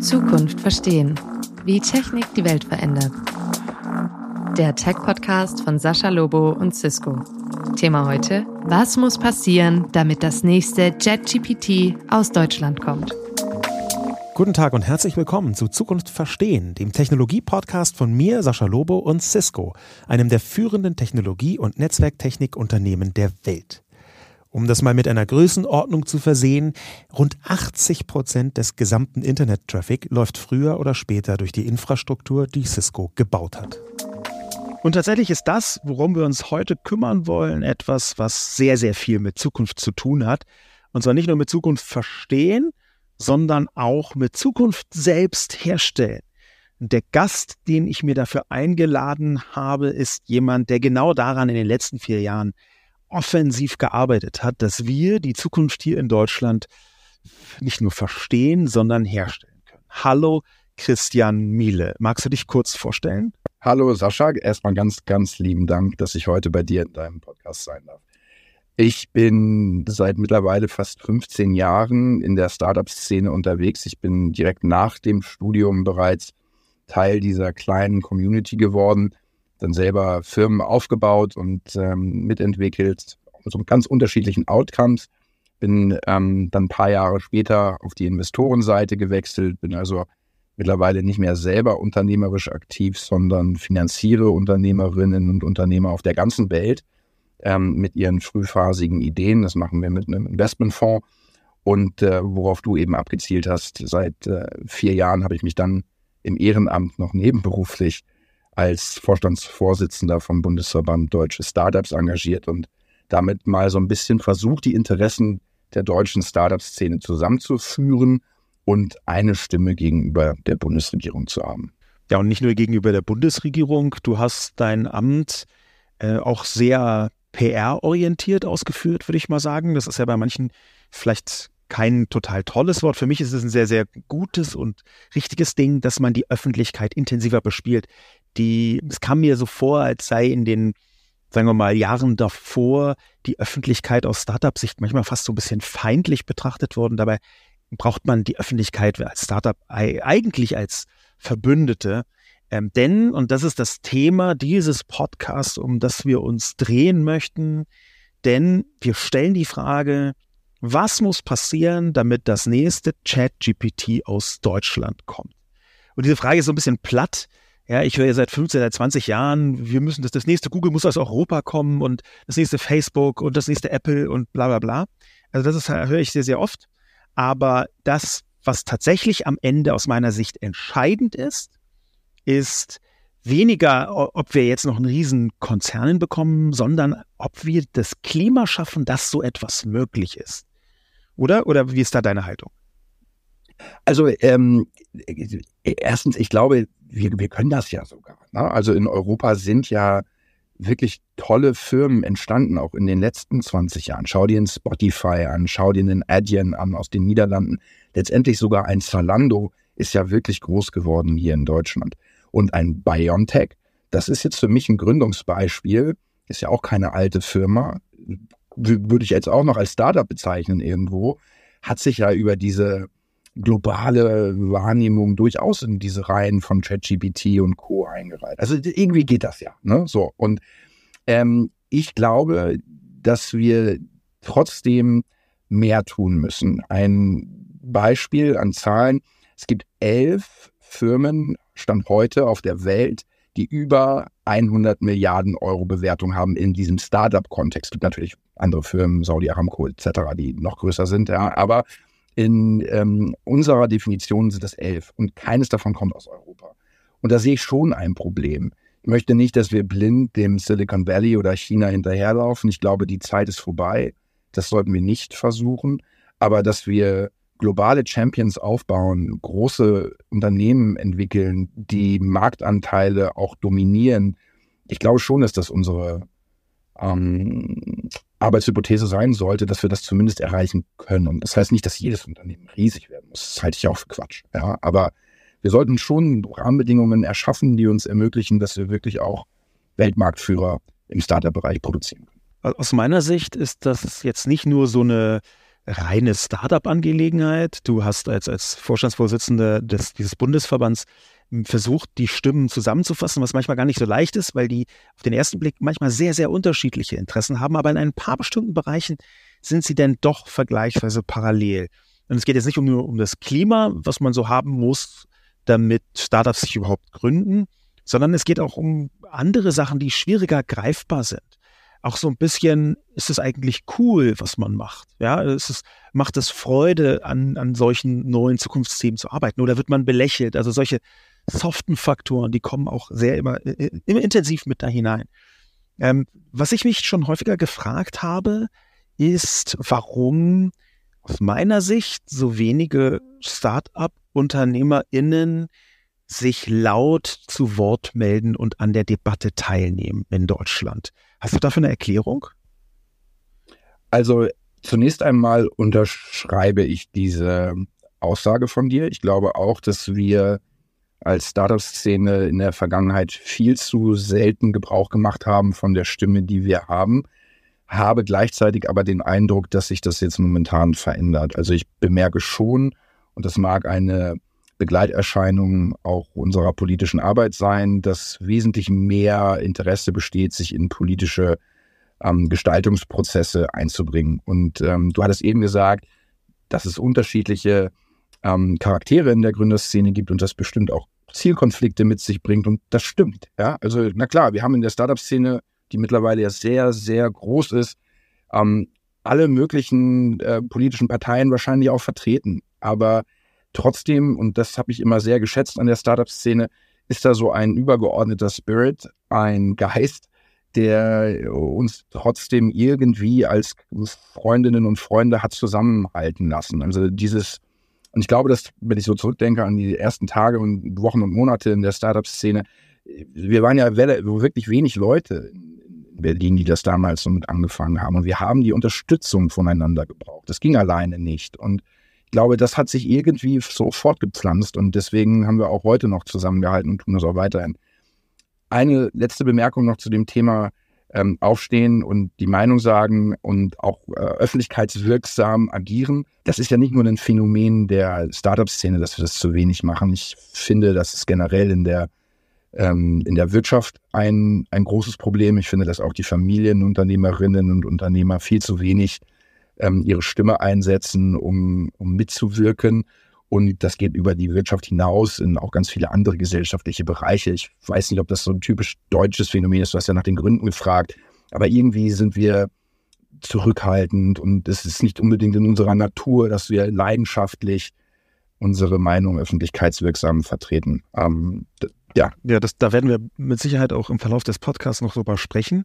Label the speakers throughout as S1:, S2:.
S1: Zukunft verstehen. Wie Technik die Welt verändert. Der Tech-Podcast von Sascha Lobo und Cisco. Thema heute: Was muss passieren, damit das nächste JetGPT aus Deutschland kommt?
S2: Guten Tag und herzlich willkommen zu Zukunft Verstehen, dem Technologie-Podcast von mir, Sascha Lobo und Cisco, einem der führenden Technologie- und Netzwerktechnikunternehmen der Welt. Um das mal mit einer Größenordnung zu versehen, rund 80 Prozent des gesamten Internet-Traffic läuft früher oder später durch die Infrastruktur, die Cisco gebaut hat.
S3: Und tatsächlich ist das, worum wir uns heute kümmern wollen, etwas, was sehr, sehr viel mit Zukunft zu tun hat. Und zwar nicht nur mit Zukunft verstehen, sondern auch mit Zukunft selbst herstellen. Der Gast, den ich mir dafür eingeladen habe, ist jemand, der genau daran in den letzten vier Jahren offensiv gearbeitet hat, dass wir die Zukunft hier in Deutschland nicht nur verstehen, sondern herstellen können. Hallo, Christian Miele. Magst du dich kurz vorstellen?
S4: Hallo, Sascha. Erstmal ganz, ganz lieben Dank, dass ich heute bei dir in deinem Podcast sein darf. Ich bin seit mittlerweile fast 15 Jahren in der Startup-Szene unterwegs. Ich bin direkt nach dem Studium bereits Teil dieser kleinen Community geworden dann selber Firmen aufgebaut und ähm, mitentwickelt, so ganz unterschiedlichen Outcomes. Bin ähm, dann ein paar Jahre später auf die Investorenseite gewechselt, bin also mittlerweile nicht mehr selber unternehmerisch aktiv, sondern finanziere Unternehmerinnen und Unternehmer auf der ganzen Welt ähm, mit ihren frühphasigen Ideen. Das machen wir mit einem Investmentfonds. Und äh, worauf du eben abgezielt hast, seit äh, vier Jahren habe ich mich dann im Ehrenamt noch nebenberuflich als Vorstandsvorsitzender vom Bundesverband Deutsche Startups engagiert und damit mal so ein bisschen versucht, die Interessen der deutschen Startup-Szene zusammenzuführen und eine Stimme gegenüber der Bundesregierung zu haben.
S3: Ja, und nicht nur gegenüber der Bundesregierung. Du hast dein Amt äh, auch sehr PR-orientiert ausgeführt, würde ich mal sagen. Das ist ja bei manchen vielleicht kein total tolles Wort. Für mich ist es ein sehr, sehr gutes und richtiges Ding, dass man die Öffentlichkeit intensiver bespielt die, es kam mir so vor, als sei in den, sagen wir mal, Jahren davor die Öffentlichkeit aus Startup-Sicht manchmal fast so ein bisschen feindlich betrachtet worden. Dabei braucht man die Öffentlichkeit als Startup eigentlich als Verbündete. Ähm, denn, und das ist das Thema dieses Podcasts, um das wir uns drehen möchten, denn wir stellen die Frage, was muss passieren, damit das nächste Chat-GPT aus Deutschland kommt? Und diese Frage ist so ein bisschen platt, ja, ich höre ja seit 15, seit 20 Jahren, wir müssen das, das nächste Google muss aus Europa kommen und das nächste Facebook und das nächste Apple und bla bla bla. Also das ist, höre ich sehr, sehr oft. Aber das, was tatsächlich am Ende aus meiner Sicht entscheidend ist, ist weniger, ob wir jetzt noch einen riesen Konzernen bekommen, sondern ob wir das Klima schaffen, dass so etwas möglich ist. Oder? Oder wie ist da deine Haltung?
S4: Also ähm, erstens, ich glaube, wir, wir können das ja sogar. Ne? Also in Europa sind ja wirklich tolle Firmen entstanden, auch in den letzten 20 Jahren. Schau dir einen Spotify an, schau dir einen Adyen an aus den Niederlanden. Letztendlich sogar ein Zalando ist ja wirklich groß geworden hier in Deutschland. Und ein BioNTech, das ist jetzt für mich ein Gründungsbeispiel, ist ja auch keine alte Firma, würde ich jetzt auch noch als Startup bezeichnen irgendwo, hat sich ja über diese globale Wahrnehmung durchaus in diese Reihen von ChatGPT und Co. eingereiht. Also irgendwie geht das ja. Ne? So. Und ähm, ich glaube, dass wir trotzdem mehr tun müssen. Ein Beispiel an Zahlen. Es gibt elf Firmen, Stand heute auf der Welt, die über 100 Milliarden Euro Bewertung haben in diesem Startup-Kontext. Es gibt natürlich andere Firmen, Saudi Aramco etc., die noch größer sind, ja, aber in ähm, unserer Definition sind es elf und keines davon kommt aus Europa. Und da sehe ich schon ein Problem. Ich möchte nicht, dass wir blind dem Silicon Valley oder China hinterherlaufen. Ich glaube, die Zeit ist vorbei. Das sollten wir nicht versuchen. Aber dass wir globale Champions aufbauen, große Unternehmen entwickeln, die Marktanteile auch dominieren, ich glaube schon, dass das unsere ähm, Arbeitshypothese sein sollte, dass wir das zumindest erreichen können. Und das heißt nicht, dass jedes Unternehmen riesig werden muss. Das halte ich auch für Quatsch. Ja, aber wir sollten schon Rahmenbedingungen erschaffen, die uns ermöglichen, dass wir wirklich auch Weltmarktführer im Startup-Bereich produzieren können.
S3: Aus meiner Sicht ist das jetzt nicht nur so eine reine Startup-Angelegenheit. Du hast als, als Vorstandsvorsitzender des, dieses Bundesverbands versucht, die Stimmen zusammenzufassen, was manchmal gar nicht so leicht ist, weil die auf den ersten Blick manchmal sehr, sehr unterschiedliche Interessen haben. Aber in ein paar bestimmten Bereichen sind sie denn doch vergleichsweise parallel. Und es geht jetzt nicht nur um das Klima, was man so haben muss, damit Startups sich überhaupt gründen, sondern es geht auch um andere Sachen, die schwieriger greifbar sind. Auch so ein bisschen ist es eigentlich cool, was man macht. Ja, es ist, macht es Freude, an, an solchen neuen Zukunftsthemen zu arbeiten oder wird man belächelt? Also solche soften Faktoren, die kommen auch sehr immer, äh, immer intensiv mit da hinein. Ähm, was ich mich schon häufiger gefragt habe, ist, warum aus meiner Sicht so wenige Start-up-UnternehmerInnen sich laut zu Wort melden und an der Debatte teilnehmen in Deutschland. Hast du dafür eine Erklärung?
S4: Also zunächst einmal unterschreibe ich diese Aussage von dir. Ich glaube auch, dass wir als Startup-Szene in der Vergangenheit viel zu selten Gebrauch gemacht haben von der Stimme, die wir haben, habe gleichzeitig aber den Eindruck, dass sich das jetzt momentan verändert. Also ich bemerke schon, und das mag eine Begleiterscheinung auch unserer politischen Arbeit sein, dass wesentlich mehr Interesse besteht, sich in politische ähm, Gestaltungsprozesse einzubringen. Und ähm, du hattest eben gesagt, dass es unterschiedliche ähm, Charaktere in der Gründerszene gibt und das bestimmt auch Zielkonflikte mit sich bringt. Und das stimmt. Ja, also na klar, wir haben in der Startup-Szene, die mittlerweile ja sehr, sehr groß ist, ähm, alle möglichen äh, politischen Parteien wahrscheinlich auch vertreten. Aber trotzdem, und das habe ich immer sehr geschätzt an der Startup-Szene, ist da so ein übergeordneter Spirit, ein Geist, der uns trotzdem irgendwie als Freundinnen und Freunde hat zusammenhalten lassen. Also dieses und ich glaube, dass, wenn ich so zurückdenke an die ersten Tage und Wochen und Monate in der Startup-Szene, wir waren ja wirklich wenig Leute in Berlin, die das damals so mit angefangen haben. Und wir haben die Unterstützung voneinander gebraucht. Das ging alleine nicht. Und ich glaube, das hat sich irgendwie so fortgepflanzt. Und deswegen haben wir auch heute noch zusammengehalten und tun das auch weiterhin. Eine letzte Bemerkung noch zu dem Thema ähm, aufstehen und die Meinung sagen und auch äh, öffentlichkeitswirksam agieren. Das ist ja nicht nur ein Phänomen der Startup-Szene, dass wir das zu wenig machen. Ich finde, das ist generell in der ähm, in der Wirtschaft ein, ein großes Problem. Ich finde, dass auch die Familienunternehmerinnen und Unternehmer viel zu wenig ähm, ihre Stimme einsetzen, um, um mitzuwirken. Und das geht über die Wirtschaft hinaus in auch ganz viele andere gesellschaftliche Bereiche. Ich weiß nicht, ob das so ein typisch deutsches Phänomen ist. Du hast ja nach den Gründen gefragt. Aber irgendwie sind wir zurückhaltend und es ist nicht unbedingt in unserer Natur, dass wir leidenschaftlich unsere Meinung öffentlichkeitswirksam vertreten. Ähm,
S3: ja. Ja, das, da werden wir mit Sicherheit auch im Verlauf des Podcasts noch drüber sprechen.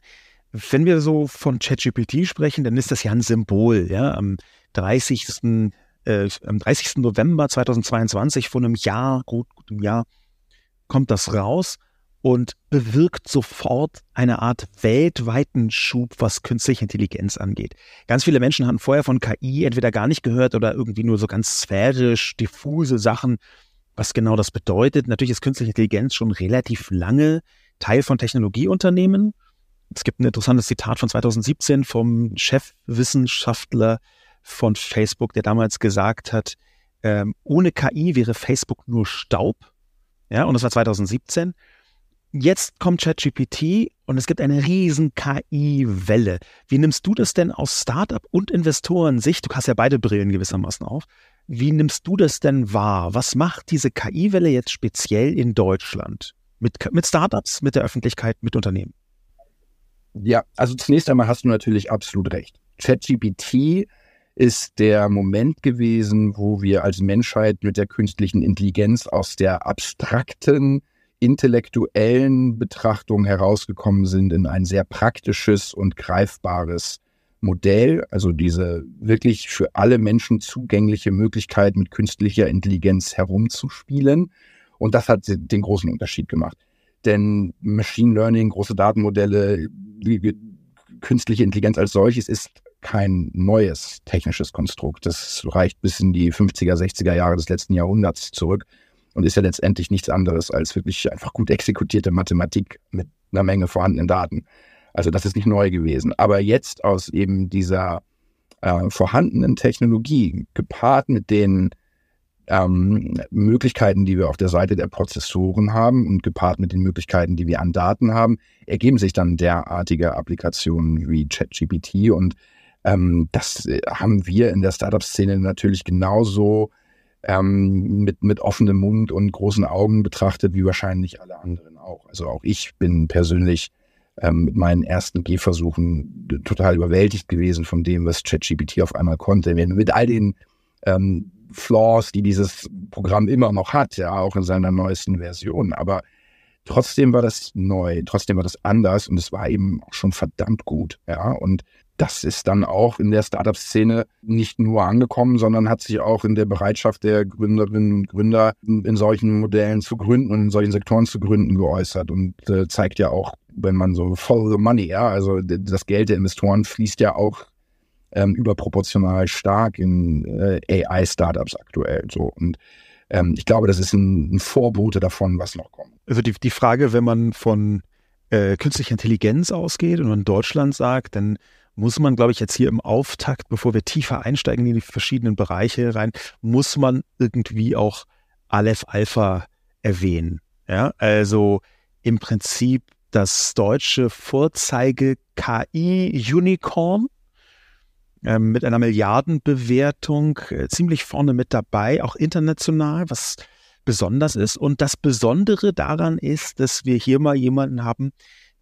S3: Wenn wir so von ChatGPT sprechen, dann ist das ja ein Symbol. Ja, am 30 äh, am 30. November 2022, vor einem Jahr, gut, gut einem Jahr, kommt das raus und bewirkt sofort eine Art weltweiten Schub, was künstliche Intelligenz angeht. Ganz viele Menschen haben vorher von KI entweder gar nicht gehört oder irgendwie nur so ganz sphärisch, diffuse Sachen, was genau das bedeutet. Natürlich ist künstliche Intelligenz schon relativ lange Teil von Technologieunternehmen. Es gibt ein interessantes Zitat von 2017 vom Chefwissenschaftler von Facebook, der damals gesagt hat, ähm, ohne KI wäre Facebook nur Staub. Ja, und das war 2017. Jetzt kommt ChatGPT und es gibt eine riesen KI-Welle. Wie nimmst du das denn aus Startup und Investoren-Sicht? Du hast ja beide Brillen gewissermaßen auf. Wie nimmst du das denn wahr? Was macht diese KI-Welle jetzt speziell in Deutschland? Mit, mit Startups, mit der Öffentlichkeit, mit Unternehmen?
S4: Ja, also zunächst einmal hast du natürlich absolut recht. ChatGPT ist der Moment gewesen, wo wir als Menschheit mit der künstlichen Intelligenz aus der abstrakten, intellektuellen Betrachtung herausgekommen sind in ein sehr praktisches und greifbares Modell, also diese wirklich für alle Menschen zugängliche Möglichkeit, mit künstlicher Intelligenz herumzuspielen. Und das hat den großen Unterschied gemacht. Denn Machine Learning, große Datenmodelle, künstliche Intelligenz als solches ist kein neues technisches Konstrukt. Das reicht bis in die 50er, 60er Jahre des letzten Jahrhunderts zurück und ist ja letztendlich nichts anderes als wirklich einfach gut exekutierte Mathematik mit einer Menge vorhandenen Daten. Also das ist nicht neu gewesen. Aber jetzt aus eben dieser äh, vorhandenen Technologie gepaart mit den ähm, Möglichkeiten, die wir auf der Seite der Prozessoren haben und gepaart mit den Möglichkeiten, die wir an Daten haben, ergeben sich dann derartige Applikationen wie ChatGPT und ähm, das äh, haben wir in der Startup-Szene natürlich genauso ähm, mit, mit offenem Mund und großen Augen betrachtet, wie wahrscheinlich alle anderen auch. Also auch ich bin persönlich ähm, mit meinen ersten Gehversuchen total überwältigt gewesen von dem, was ChatGPT auf einmal konnte. Mit all den ähm, Flaws, die dieses Programm immer noch hat, ja, auch in seiner neuesten Version. Aber trotzdem war das neu, trotzdem war das anders und es war eben auch schon verdammt gut, ja. Und das ist dann auch in der Startup-Szene nicht nur angekommen, sondern hat sich auch in der Bereitschaft der Gründerinnen und Gründer in solchen Modellen zu gründen und in solchen Sektoren zu gründen geäußert und äh, zeigt ja auch, wenn man so follow the money, ja, also das Geld der Investoren fließt ja auch ähm, überproportional stark in äh, AI-Startups aktuell. So und ähm, ich glaube, das ist ein, ein, Vorbote davon, was noch kommt.
S3: Also die, die Frage, wenn man von äh, künstlicher Intelligenz ausgeht und in Deutschland sagt, dann muss man, glaube ich, jetzt hier im Auftakt, bevor wir tiefer einsteigen in die verschiedenen Bereiche rein, muss man irgendwie auch Aleph Alpha erwähnen. Ja, also im Prinzip das deutsche Vorzeige KI Unicorn ähm, mit einer Milliardenbewertung äh, ziemlich vorne mit dabei, auch international, was besonders ist. Und das Besondere daran ist, dass wir hier mal jemanden haben,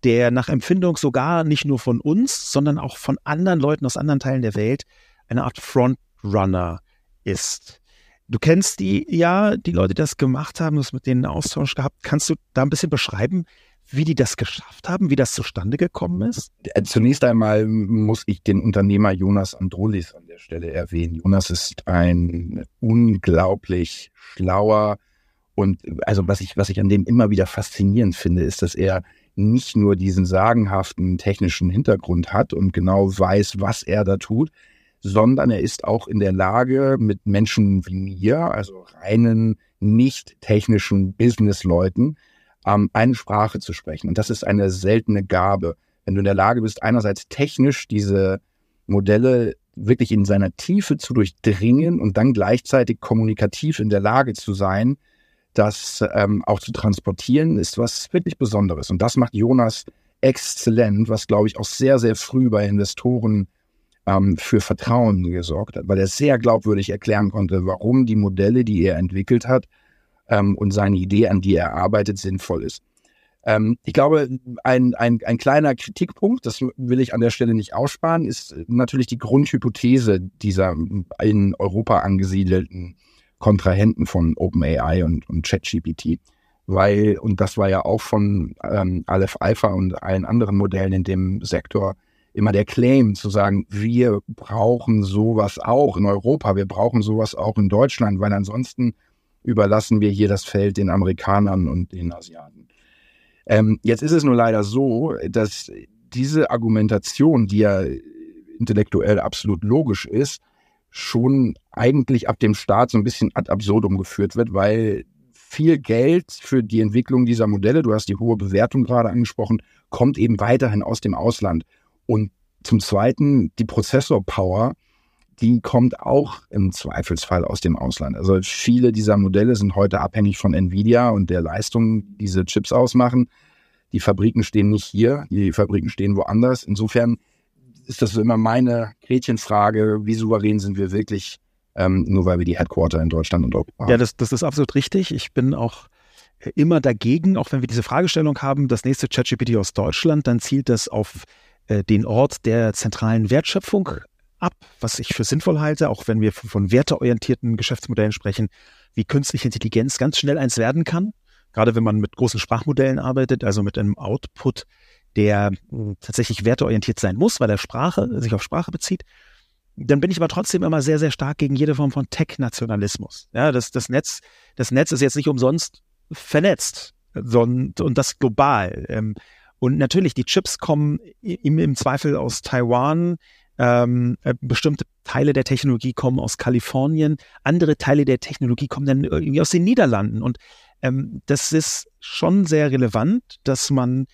S3: der nach Empfindung sogar nicht nur von uns, sondern auch von anderen Leuten aus anderen Teilen der Welt eine Art Frontrunner ist. Du kennst die, ja, die Leute, die das gemacht haben, du hast mit denen Austausch gehabt. Kannst du da ein bisschen beschreiben, wie die das geschafft haben, wie das zustande gekommen ist?
S4: Äh, zunächst einmal muss ich den Unternehmer Jonas Androlis an der Stelle erwähnen. Jonas ist ein unglaublich schlauer und also was ich, was ich an dem immer wieder faszinierend finde, ist, dass er nicht nur diesen sagenhaften technischen Hintergrund hat und genau weiß, was er da tut, sondern er ist auch in der Lage, mit Menschen wie mir, also reinen, nicht technischen Businessleuten, ähm, eine Sprache zu sprechen. Und das ist eine seltene Gabe. Wenn du in der Lage bist, einerseits technisch diese Modelle wirklich in seiner Tiefe zu durchdringen und dann gleichzeitig kommunikativ in der Lage zu sein, das ähm, auch zu transportieren, ist was wirklich Besonderes. Und das macht Jonas exzellent, was, glaube ich, auch sehr, sehr früh bei Investoren ähm, für Vertrauen gesorgt hat, weil er sehr glaubwürdig erklären konnte, warum die Modelle, die er entwickelt hat, ähm, und seine Idee, an die er arbeitet, sinnvoll ist. Ähm, ich glaube, ein, ein, ein kleiner Kritikpunkt, das will ich an der Stelle nicht aussparen, ist natürlich die Grundhypothese dieser in Europa angesiedelten Kontrahenten von OpenAI und, und ChatGPT. Weil, und das war ja auch von ähm, Aleph Alpha und allen anderen Modellen in dem Sektor immer der Claim zu sagen, wir brauchen sowas auch in Europa, wir brauchen sowas auch in Deutschland, weil ansonsten überlassen wir hier das Feld den Amerikanern und den Asiaten. Ähm, jetzt ist es nur leider so, dass diese Argumentation, die ja intellektuell absolut logisch ist, schon eigentlich ab dem Start so ein bisschen ad absurdum geführt wird, weil viel Geld für die Entwicklung dieser Modelle, du hast die hohe Bewertung gerade angesprochen, kommt eben weiterhin aus dem Ausland. Und zum Zweiten die Prozessor-Power, die kommt auch im Zweifelsfall aus dem Ausland. Also viele dieser Modelle sind heute abhängig von Nvidia und der Leistung, die diese Chips ausmachen. Die Fabriken stehen nicht hier, die Fabriken stehen woanders. Insofern ist das immer meine Gretchenfrage, wie souverän sind wir wirklich, ähm, nur weil wir die Headquarter in Deutschland und Europa
S3: haben. Ja, das, das ist absolut richtig. Ich bin auch immer dagegen, auch wenn wir diese Fragestellung haben, das nächste ChatGPT aus Deutschland, dann zielt das auf äh, den Ort der zentralen Wertschöpfung ab, was ich für sinnvoll halte, auch wenn wir von werteorientierten Geschäftsmodellen sprechen, wie künstliche Intelligenz ganz schnell eins werden kann. Gerade wenn man mit großen Sprachmodellen arbeitet, also mit einem Output, der hm, tatsächlich werteorientiert sein muss, weil er Sprache, sich auf Sprache bezieht. Dann bin ich aber trotzdem immer sehr, sehr stark gegen jede Form von Tech-Nationalismus. Ja, das, das Netz, das Netz ist jetzt nicht umsonst vernetzt, sondern, und das global. Ähm, und natürlich, die Chips kommen im, im Zweifel aus Taiwan, ähm, äh, bestimmte Teile der Technologie kommen aus Kalifornien, andere Teile der Technologie kommen dann irgendwie aus den Niederlanden. Und ähm, das ist schon sehr relevant, dass man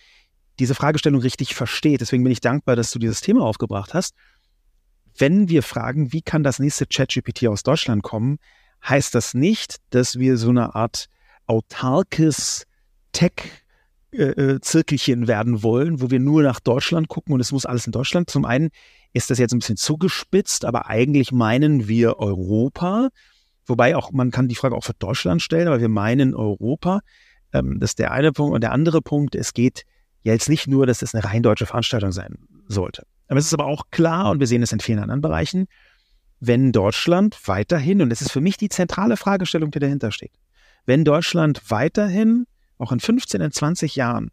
S3: diese Fragestellung richtig versteht. Deswegen bin ich dankbar, dass du dieses Thema aufgebracht hast. wenn wir fragen, wie kann das nächste ChatGPT aus Deutschland kommen, heißt das nicht, dass wir so eine Art autarkes Tech äh, äh, werden wollen, wo wir nur nach Deutschland gucken und es muss alles in Deutschland. Zum einen ist das jetzt ein bisschen zugespitzt, aber eigentlich meinen wir Europa, wobei auch man kann die Frage auch für Deutschland stellen, aber wir meinen Europa. Ähm, das ist der eine Punkt und der andere Punkt. Es geht ja jetzt nicht nur, dass es eine rein deutsche Veranstaltung sein sollte. Aber es ist aber auch klar und wir sehen es in vielen anderen Bereichen, wenn Deutschland weiterhin und das ist für mich die zentrale Fragestellung, die dahinter steht, wenn Deutschland weiterhin auch in 15, in 20 Jahren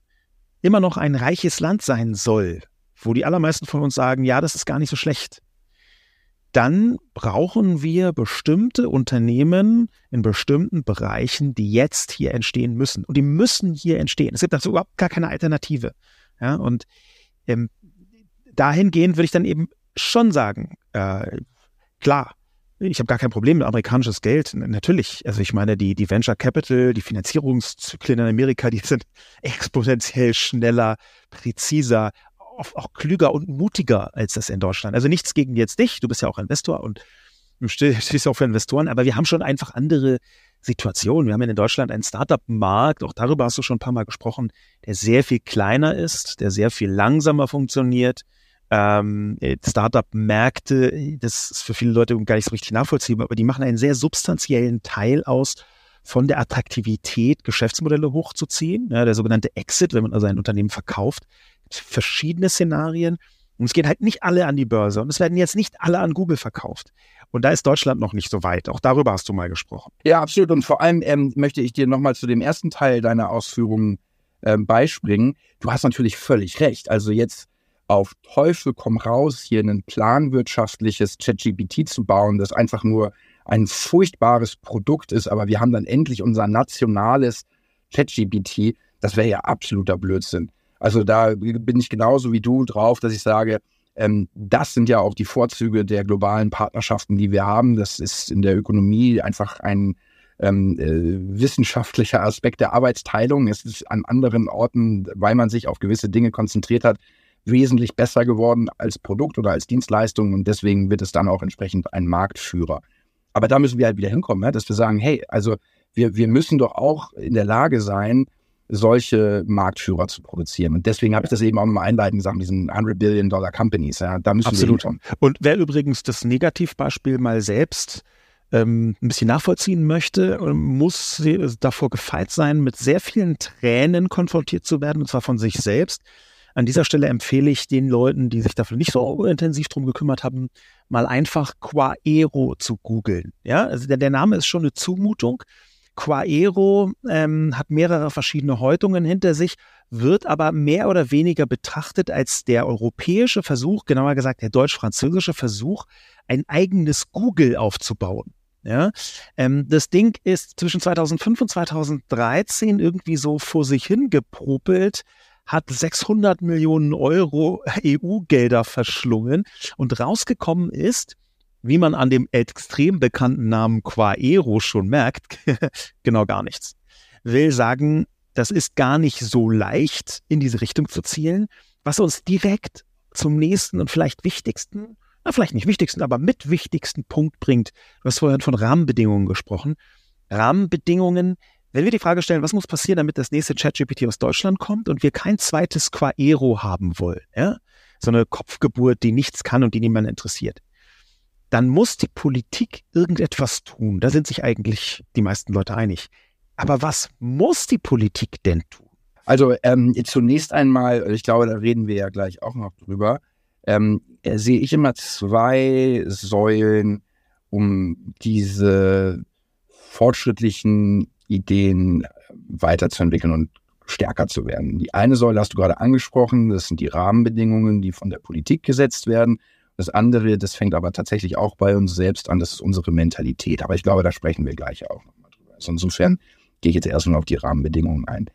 S3: immer noch ein reiches Land sein soll, wo die allermeisten von uns sagen, ja, das ist gar nicht so schlecht, dann brauchen wir bestimmte Unternehmen in bestimmten Bereichen, die jetzt hier entstehen müssen. Und die müssen hier entstehen. Es gibt dazu überhaupt gar keine Alternative. Ja, und ähm, dahingehend würde ich dann eben schon sagen, äh, klar, ich habe gar kein Problem mit amerikanisches Geld. Natürlich. Also ich meine, die, die Venture Capital, die Finanzierungszyklen in Amerika, die sind exponentiell schneller, präziser, auch klüger und mutiger als das in Deutschland. Also nichts gegen jetzt dich. Du bist ja auch Investor und du stehst auch für Investoren. Aber wir haben schon einfach andere Situationen. Wir haben in Deutschland einen Startup-Markt, auch darüber hast du schon ein paar Mal gesprochen, der sehr viel kleiner ist, der sehr viel langsamer funktioniert, ähm, Startup-Märkte, das ist für viele Leute gar nicht so richtig nachvollziehbar, aber die machen einen sehr substanziellen Teil aus von der Attraktivität, Geschäftsmodelle hochzuziehen. Ja, der sogenannte Exit, wenn man also ein Unternehmen verkauft, verschiedene Szenarien. Und es gehen halt nicht alle an die Börse und es werden jetzt nicht alle an Google verkauft. Und da ist Deutschland noch nicht so weit. Auch darüber hast du mal gesprochen.
S4: Ja, absolut. Und vor allem ähm, möchte ich dir nochmal zu dem ersten Teil deiner Ausführungen ähm, beispringen. Du hast natürlich völlig recht. Also jetzt auf Teufel komm raus, hier ein planwirtschaftliches ChatGPT zu bauen, das einfach nur ein furchtbares Produkt ist, aber wir haben dann endlich unser nationales ChatGPT, das wäre ja absoluter Blödsinn. Also da bin ich genauso wie du drauf, dass ich sage, ähm, das sind ja auch die Vorzüge der globalen Partnerschaften, die wir haben. Das ist in der Ökonomie einfach ein ähm, äh, wissenschaftlicher Aspekt der Arbeitsteilung. Es ist an anderen Orten, weil man sich auf gewisse Dinge konzentriert hat, wesentlich besser geworden als Produkt oder als Dienstleistung und deswegen wird es dann auch entsprechend ein Marktführer. Aber da müssen wir halt wieder hinkommen, ja, dass wir sagen, hey, also wir, wir müssen doch auch in der Lage sein, solche Marktführer zu produzieren. Und deswegen habe ich das eben auch nochmal einleitend gesagt, diesen 100 Billion Dollar Companies. Ja, da müssen
S3: Absolut.
S4: wir hinkommen.
S3: Und wer übrigens das Negativbeispiel mal selbst ähm, ein bisschen nachvollziehen möchte, muss davor gefeit sein, mit sehr vielen Tränen konfrontiert zu werden, und zwar von sich selbst. An dieser Stelle empfehle ich den Leuten, die sich dafür nicht so intensiv drum gekümmert haben, mal einfach Quaero zu googeln. Ja, also der, der Name ist schon eine Zumutung. Quaero ähm, hat mehrere verschiedene Häutungen hinter sich, wird aber mehr oder weniger betrachtet als der europäische Versuch, genauer gesagt der deutsch-französische Versuch, ein eigenes Google aufzubauen. Ja, ähm, das Ding ist zwischen 2005 und 2013 irgendwie so vor sich hin gepropelt, hat 600 Millionen Euro EU-Gelder verschlungen und rausgekommen ist, wie man an dem extrem bekannten Namen Quaero schon merkt, genau gar nichts. Will sagen, das ist gar nicht so leicht, in diese Richtung zu zielen, was uns direkt zum nächsten und vielleicht wichtigsten, na, vielleicht nicht wichtigsten, aber mit wichtigsten Punkt bringt. Du hast vorhin von Rahmenbedingungen gesprochen. Rahmenbedingungen, wenn wir die Frage stellen, was muss passieren, damit das nächste ChatGPT aus Deutschland kommt und wir kein zweites Quaero haben wollen, ja? so eine Kopfgeburt, die nichts kann und die niemanden interessiert, dann muss die Politik irgendetwas tun. Da sind sich eigentlich die meisten Leute einig. Aber was muss die Politik denn tun?
S4: Also ähm, zunächst einmal, ich glaube, da reden wir ja gleich auch noch drüber, ähm, äh, sehe ich immer zwei Säulen, um diese fortschrittlichen Ideen weiterzuentwickeln und stärker zu werden. Die eine Säule hast du gerade angesprochen, das sind die Rahmenbedingungen, die von der Politik gesetzt werden. Das andere, das fängt aber tatsächlich auch bei uns selbst an, das ist unsere Mentalität. Aber ich glaube, da sprechen wir gleich auch nochmal drüber. Also insofern gehe ich jetzt erstmal auf die Rahmenbedingungen ein.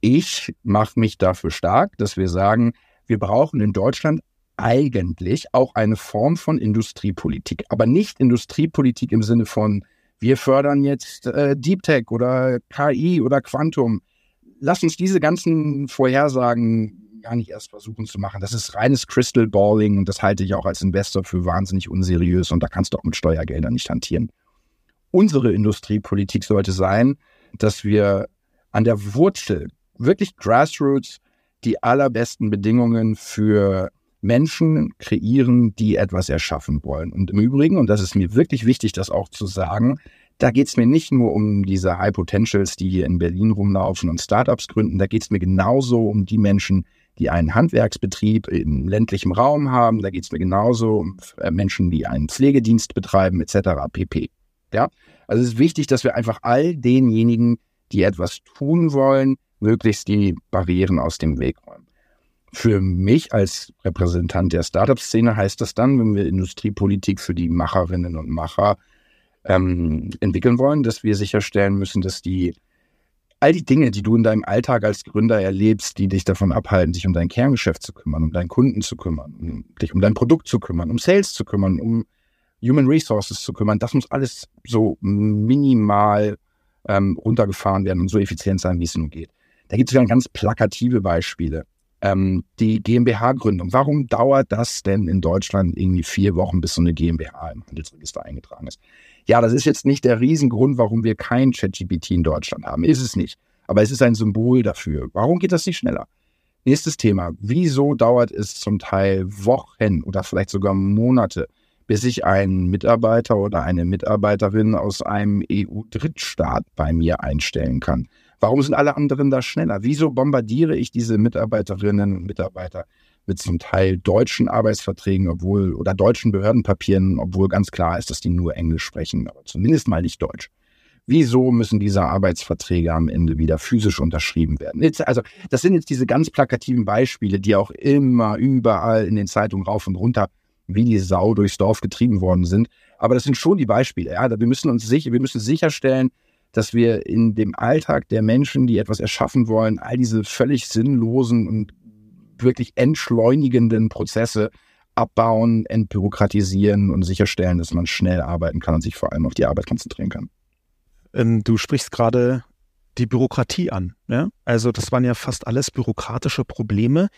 S4: Ich mache mich dafür stark, dass wir sagen, wir brauchen in Deutschland eigentlich auch eine Form von Industriepolitik, aber nicht Industriepolitik im Sinne von wir fördern jetzt äh, Deep Tech oder KI oder Quantum. Lass uns diese ganzen Vorhersagen gar nicht erst versuchen zu machen. Das ist reines Crystal Balling und das halte ich auch als Investor für wahnsinnig unseriös und da kannst du auch mit Steuergeldern nicht hantieren. Unsere Industriepolitik sollte sein, dass wir an der Wurzel, wirklich Grassroots, die allerbesten Bedingungen für Menschen kreieren, die etwas erschaffen wollen. Und im Übrigen, und das ist mir wirklich wichtig, das auch zu sagen, da geht es mir nicht nur um diese High Potentials, die hier in Berlin rumlaufen und Startups gründen, da geht es mir genauso um die Menschen, die einen Handwerksbetrieb im ländlichen Raum haben, da geht es mir genauso um äh, Menschen, die einen Pflegedienst betreiben, etc. pp. Ja, also es ist wichtig, dass wir einfach all denjenigen, die etwas tun wollen, möglichst die Barrieren aus dem Weg räumen. Für mich als Repräsentant der Startup-Szene heißt das dann, wenn wir Industriepolitik für die Macherinnen und Macher ähm, entwickeln wollen, dass wir sicherstellen müssen, dass die all die Dinge, die du in deinem Alltag als Gründer erlebst, die dich davon abhalten, dich um dein Kerngeschäft zu kümmern, um deinen Kunden zu kümmern, um dich um dein Produkt zu kümmern, um Sales zu kümmern, um Human Resources zu kümmern, das muss alles so minimal ähm, runtergefahren werden und so effizient sein, wie es nur geht. Da gibt es ja ganz plakative Beispiele. Ähm, die GmbH-Gründung. Warum dauert das denn in Deutschland irgendwie vier Wochen, bis so eine GmbH im Handelsregister eingetragen ist? Ja, das ist jetzt nicht der Riesengrund, warum wir kein ChatGPT in Deutschland haben. Ist es nicht. Aber es ist ein Symbol dafür. Warum geht das nicht schneller? Nächstes Thema. Wieso dauert es zum Teil Wochen oder vielleicht sogar Monate, bis ich einen Mitarbeiter oder eine Mitarbeiterin aus einem EU-Drittstaat bei mir einstellen kann? Warum sind alle anderen da schneller? Wieso bombardiere ich diese Mitarbeiterinnen und Mitarbeiter mit zum Teil deutschen Arbeitsverträgen, obwohl oder deutschen Behördenpapieren, obwohl ganz klar ist, dass die nur Englisch sprechen, aber zumindest mal nicht Deutsch. Wieso müssen diese Arbeitsverträge am Ende wieder physisch unterschrieben werden? Also, das sind jetzt diese ganz plakativen Beispiele, die auch immer überall in den Zeitungen rauf und runter wie die Sau durchs Dorf getrieben worden sind. Aber das sind schon die Beispiele. Ja, wir müssen uns sicher, wir müssen sicherstellen, dass wir in dem Alltag der Menschen, die etwas erschaffen wollen, all diese völlig sinnlosen und wirklich entschleunigenden Prozesse abbauen, entbürokratisieren und sicherstellen, dass man schnell arbeiten kann und sich vor allem auf die Arbeit konzentrieren kann.
S3: Ähm, du sprichst gerade die Bürokratie an. Ja? Also das waren ja fast alles bürokratische Probleme.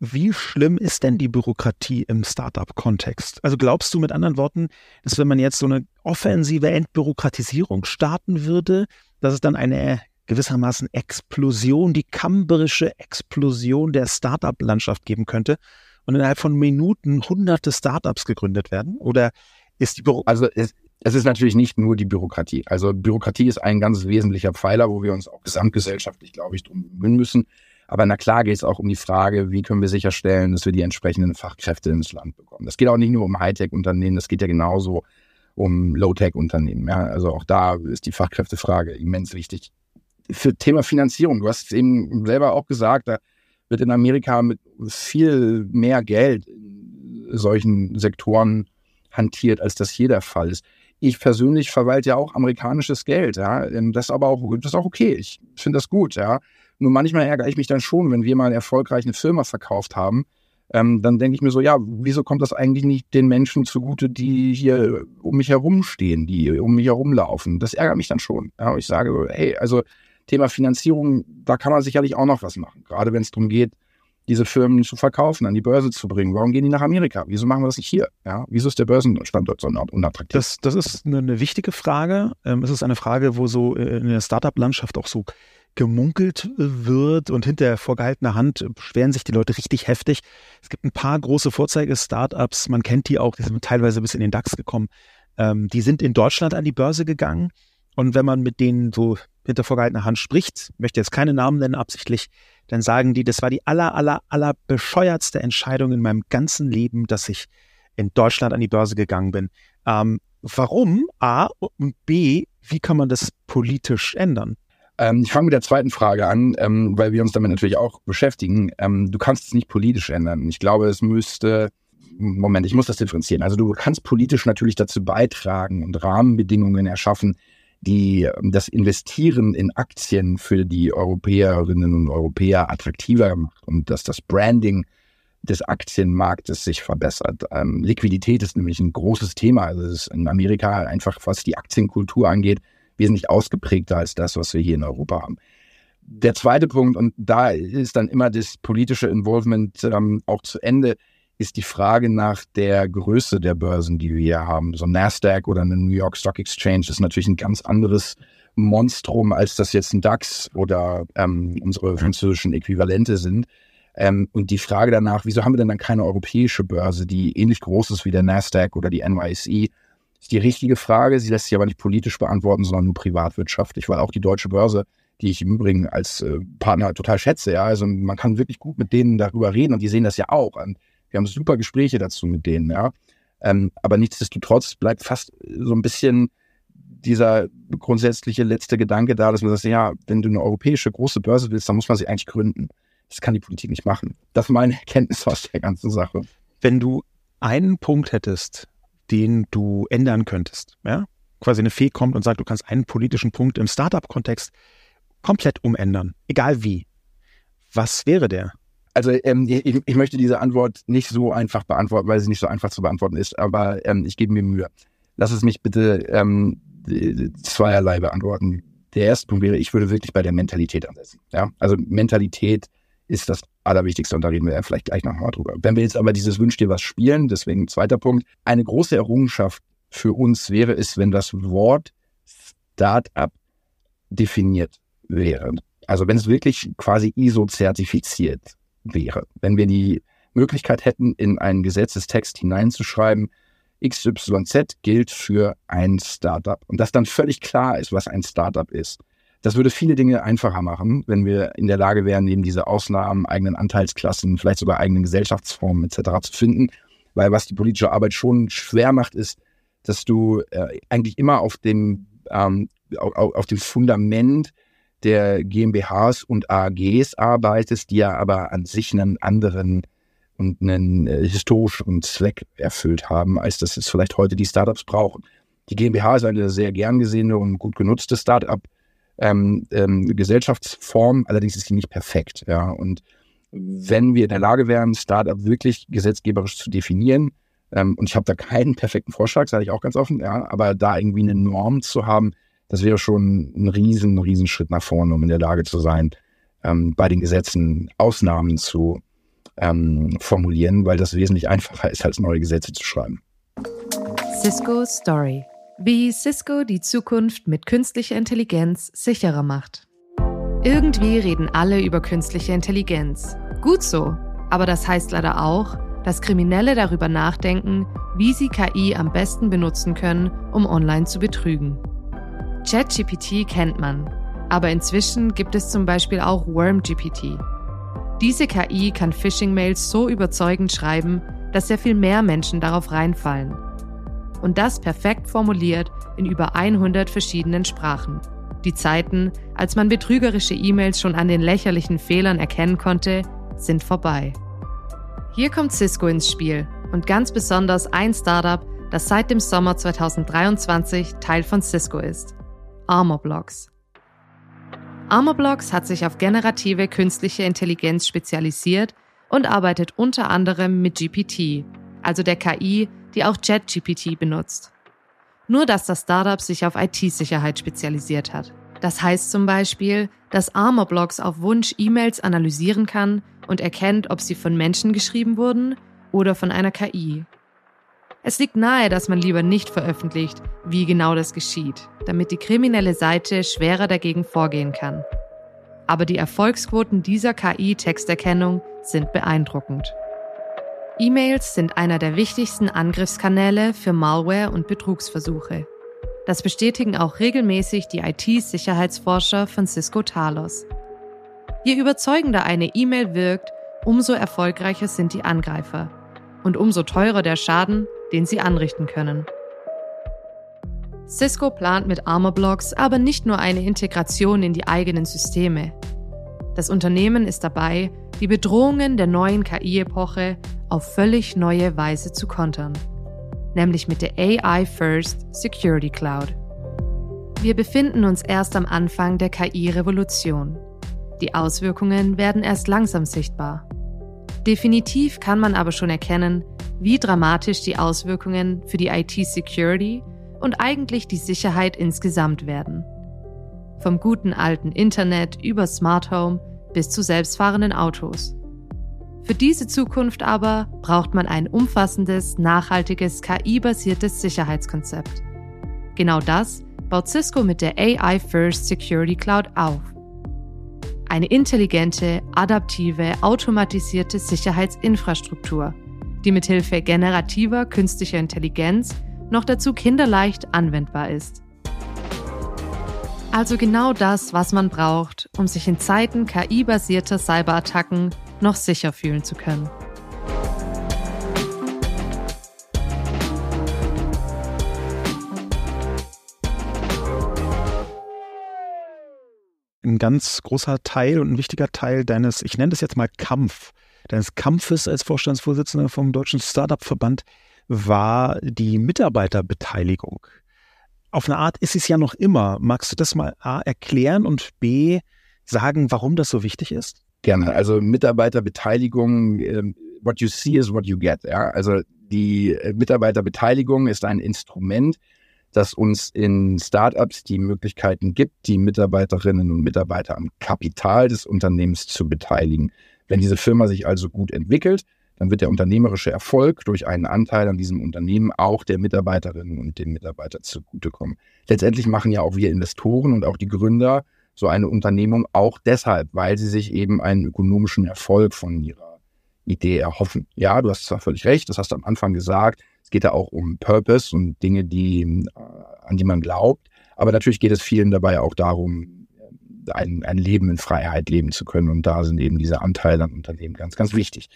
S3: Wie schlimm ist denn die Bürokratie im Startup-Kontext? Also glaubst du mit anderen Worten, dass wenn man jetzt so eine offensive Entbürokratisierung starten würde, dass es dann eine gewissermaßen Explosion, die kamberische Explosion der Startup-Landschaft geben könnte und innerhalb von Minuten hunderte Startups gegründet werden? Oder ist die Büro
S4: Also es, es ist natürlich nicht nur die Bürokratie. Also Bürokratie ist ein ganz wesentlicher Pfeiler, wo wir uns auch gesamtgesellschaftlich, glaube ich, drum bemühen müssen. Aber na klar geht es auch um die Frage, wie können wir sicherstellen, dass wir die entsprechenden Fachkräfte ins Land bekommen. Das geht auch nicht nur um Hightech-Unternehmen, das geht ja genauso um Low-Tech-Unternehmen. Ja? Also auch da ist die Fachkräftefrage immens wichtig für Thema Finanzierung, du hast es eben selber auch gesagt, da wird in Amerika mit viel mehr Geld in solchen Sektoren hantiert, als das hier der Fall ist. Ich persönlich verwalte ja auch amerikanisches Geld, ja. Ähm, das ist aber auch, das ist auch okay. Ich finde das gut, ja. Nur manchmal ärgere ich mich dann schon, wenn wir mal erfolgreich eine Firma verkauft haben, ähm, dann denke ich mir so, ja, wieso kommt das eigentlich nicht den Menschen zugute, die hier um mich herumstehen, die um mich herumlaufen? Das ärgert mich dann schon. Ja, ich sage, hey, also Thema Finanzierung, da kann man sicherlich auch noch was machen. Gerade wenn es darum geht, diese Firmen zu verkaufen, an die Börse zu bringen. Warum gehen die nach Amerika? Wieso machen wir das nicht hier? Ja, wieso ist der Börsenstandort so unattraktiv?
S3: Das, das ist eine, eine wichtige Frage. Ähm, es ist eine Frage, wo so äh, in der Startup-Landschaft auch so gemunkelt wird und hinter vorgehaltener Hand beschweren sich die Leute richtig heftig. Es gibt ein paar große Vorzeige-Startups, man kennt die auch, die sind teilweise bis in den DAX gekommen. Ähm, die sind in Deutschland an die Börse gegangen und wenn man mit denen so hinter vorgehaltener Hand spricht, möchte jetzt keine Namen nennen absichtlich, dann sagen die, das war die aller, aller, aller bescheuertste Entscheidung in meinem ganzen Leben, dass ich in Deutschland an die Börse gegangen bin. Ähm, warum? A und B, wie kann man das politisch ändern?
S4: Ähm, ich fange mit der zweiten Frage an, ähm, weil wir uns damit natürlich auch beschäftigen. Ähm, du kannst es nicht politisch ändern. Ich glaube, es müsste Moment, ich muss das differenzieren. Also du kannst politisch natürlich dazu beitragen und Rahmenbedingungen erschaffen, die ähm, das Investieren in Aktien für die Europäerinnen und Europäer attraktiver macht und dass das Branding des Aktienmarktes sich verbessert. Ähm, Liquidität ist nämlich ein großes Thema. Also es ist in Amerika einfach, was die Aktienkultur angeht, wesentlich ausgeprägter als das, was wir hier in Europa haben. der zweite Punkt, und da ist dann immer das politische Involvement ähm, auch zu Ende, ist die Frage nach der Größe der Börsen, die wir hier haben. So ein Nasdaq oder eine New York Stock Exchange ist natürlich ein ganz anderes Monstrum, als das jetzt ein DAX oder ähm, unsere französischen Äquivalente sind. Ähm, und die Frage danach, wieso haben wir denn dann keine europäische Börse, die ähnlich groß ist wie der Nasdaq oder die NYSE, ist die richtige Frage. Sie lässt sich aber nicht politisch beantworten, sondern nur privatwirtschaftlich, weil auch die deutsche Börse, die ich im Übrigen als äh, Partner total schätze, ja, also man kann wirklich gut mit denen darüber reden und die sehen das ja auch. Und wir haben super Gespräche dazu mit denen, ja. Ähm, aber nichtsdestotrotz bleibt fast so ein bisschen dieser grundsätzliche letzte Gedanke da, dass man sagt, ja, wenn du eine europäische große Börse willst, dann muss man sie eigentlich gründen. Das kann die Politik nicht machen. Das ist meine Erkenntnis aus der ganzen Sache.
S3: Wenn du einen Punkt hättest, den du ändern könntest, ja, quasi eine Fee kommt und sagt, du kannst einen politischen Punkt im Startup-Kontext komplett umändern, egal wie. Was wäre der?
S4: Also ähm, ich, ich, möchte diese Antwort nicht so einfach beantworten, weil sie nicht so einfach zu beantworten ist, aber ähm, ich gebe mir Mühe. Lass es mich bitte ähm, zweierlei beantworten. Der erste Punkt wäre, ich würde wirklich bei der Mentalität ansetzen. Ja? Also Mentalität ist das Allerwichtigste und da reden wir ja vielleicht gleich nochmal drüber. Wenn wir jetzt aber dieses Wünsch dir was spielen, deswegen zweiter Punkt, eine große Errungenschaft für uns wäre es, wenn das Wort Startup definiert wäre. Also wenn es wirklich quasi ISO-zertifiziert wäre. Wenn wir die Möglichkeit hätten, in einen Gesetzestext hineinzuschreiben, XYZ gilt für ein Startup. Und dass dann völlig klar ist, was ein Startup ist. Das würde viele Dinge einfacher machen, wenn wir in der Lage wären, eben diese Ausnahmen, eigenen Anteilsklassen, vielleicht sogar eigenen Gesellschaftsformen etc. zu finden. Weil was die politische Arbeit schon schwer macht, ist, dass du äh, eigentlich immer auf dem, ähm, auf, auf dem Fundament der GmbHs und AGs arbeitest, die ja aber an sich einen anderen und einen äh, historischen Zweck erfüllt haben, als das es vielleicht heute die Startups brauchen. Die GmbH ist eine sehr gern gesehene und gut genutzte Startup. Ähm, ähm, allerdings ist sie nicht perfekt. Ja. Und wenn wir in der Lage wären, Startup wirklich gesetzgeberisch zu definieren, ähm, und ich habe da keinen perfekten Vorschlag, sage ich auch ganz offen, ja, aber da irgendwie eine Norm zu haben, das wäre schon ein riesen, riesen Schritt nach vorne, um in der Lage zu sein, ähm, bei den Gesetzen Ausnahmen zu ähm, formulieren, weil das wesentlich einfacher ist, als neue Gesetze zu schreiben.
S1: Cisco Story. Wie Cisco die Zukunft mit künstlicher Intelligenz sicherer macht. Irgendwie reden alle über künstliche Intelligenz. Gut so, aber das heißt leider auch, dass Kriminelle darüber nachdenken, wie sie KI am besten benutzen können, um online zu betrügen. ChatGPT kennt man, aber inzwischen gibt es zum Beispiel auch WormGPT. Diese KI kann Phishing-Mails so überzeugend schreiben, dass sehr viel mehr Menschen darauf reinfallen. Und das perfekt formuliert in über 100 verschiedenen Sprachen. Die Zeiten, als man betrügerische E-Mails schon an den lächerlichen Fehlern erkennen konnte, sind vorbei. Hier kommt Cisco ins Spiel und ganz besonders ein Startup, das seit dem Sommer 2023 Teil von Cisco ist. Armorblocks. Armorblocks hat sich auf generative künstliche Intelligenz spezialisiert und arbeitet unter anderem mit GPT, also der KI, die auch JetGPT benutzt. Nur dass das Startup sich auf IT-Sicherheit spezialisiert hat. Das heißt zum Beispiel, dass Armorblocks auf Wunsch E-Mails analysieren kann und erkennt, ob sie von Menschen geschrieben wurden oder von einer KI. Es liegt nahe, dass man lieber nicht veröffentlicht, wie genau das geschieht, damit die kriminelle Seite schwerer dagegen vorgehen kann. Aber die Erfolgsquoten dieser KI-Texterkennung sind beeindruckend. E-Mails sind einer der wichtigsten Angriffskanäle für Malware und Betrugsversuche. Das bestätigen auch regelmäßig die IT-Sicherheitsforscher von Cisco Talos. Je überzeugender eine E-Mail wirkt, umso erfolgreicher sind die Angreifer. Und umso teurer der Schaden, den sie anrichten können. Cisco plant mit Armorblocks aber nicht nur eine Integration in die eigenen Systeme. Das Unternehmen ist dabei, die Bedrohungen der neuen KI-Epoche auf völlig neue Weise zu kontern, nämlich mit der AI First Security Cloud. Wir befinden uns erst am Anfang der KI-Revolution. Die Auswirkungen werden erst langsam sichtbar. Definitiv kann man aber schon erkennen, wie dramatisch die Auswirkungen für die IT-Security und eigentlich die Sicherheit insgesamt werden. Vom guten alten Internet über Smart Home bis zu selbstfahrenden Autos. Für diese Zukunft aber braucht man ein umfassendes, nachhaltiges, KI-basiertes Sicherheitskonzept. Genau das baut Cisco mit der AI First Security Cloud auf. Eine intelligente, adaptive, automatisierte Sicherheitsinfrastruktur, die mithilfe generativer künstlicher Intelligenz noch dazu kinderleicht anwendbar ist. Also genau das, was man braucht, um sich in Zeiten KI-basierter Cyberattacken noch sicher fühlen zu können.
S3: Ein ganz großer Teil und ein wichtiger Teil deines, ich nenne das jetzt mal Kampf, deines Kampfes als Vorstandsvorsitzender vom Deutschen Startup-Verband war die Mitarbeiterbeteiligung. Auf eine Art ist es ja noch immer. Magst du das mal A erklären und B sagen, warum das so wichtig ist?
S4: Gerne. Also Mitarbeiterbeteiligung, äh, what you see is what you get. Ja? Also die äh, Mitarbeiterbeteiligung ist ein Instrument, das uns in Startups die Möglichkeiten gibt, die Mitarbeiterinnen und Mitarbeiter am Kapital des Unternehmens zu beteiligen. Wenn diese Firma sich also gut entwickelt, dann wird der unternehmerische Erfolg durch einen Anteil an diesem Unternehmen auch der Mitarbeiterinnen und den Mitarbeitern zugutekommen. Letztendlich machen ja auch wir Investoren und auch die Gründer so eine Unternehmung auch deshalb, weil sie sich eben einen ökonomischen Erfolg von ihrer Idee erhoffen. Ja, du hast zwar völlig recht, das hast du am Anfang gesagt. Es geht da auch um Purpose und Dinge, die, äh, an die man glaubt. Aber natürlich geht es vielen dabei auch darum, ein, ein Leben in Freiheit leben zu können. Und da sind eben diese Anteile an Unternehmen ganz, ganz wichtig.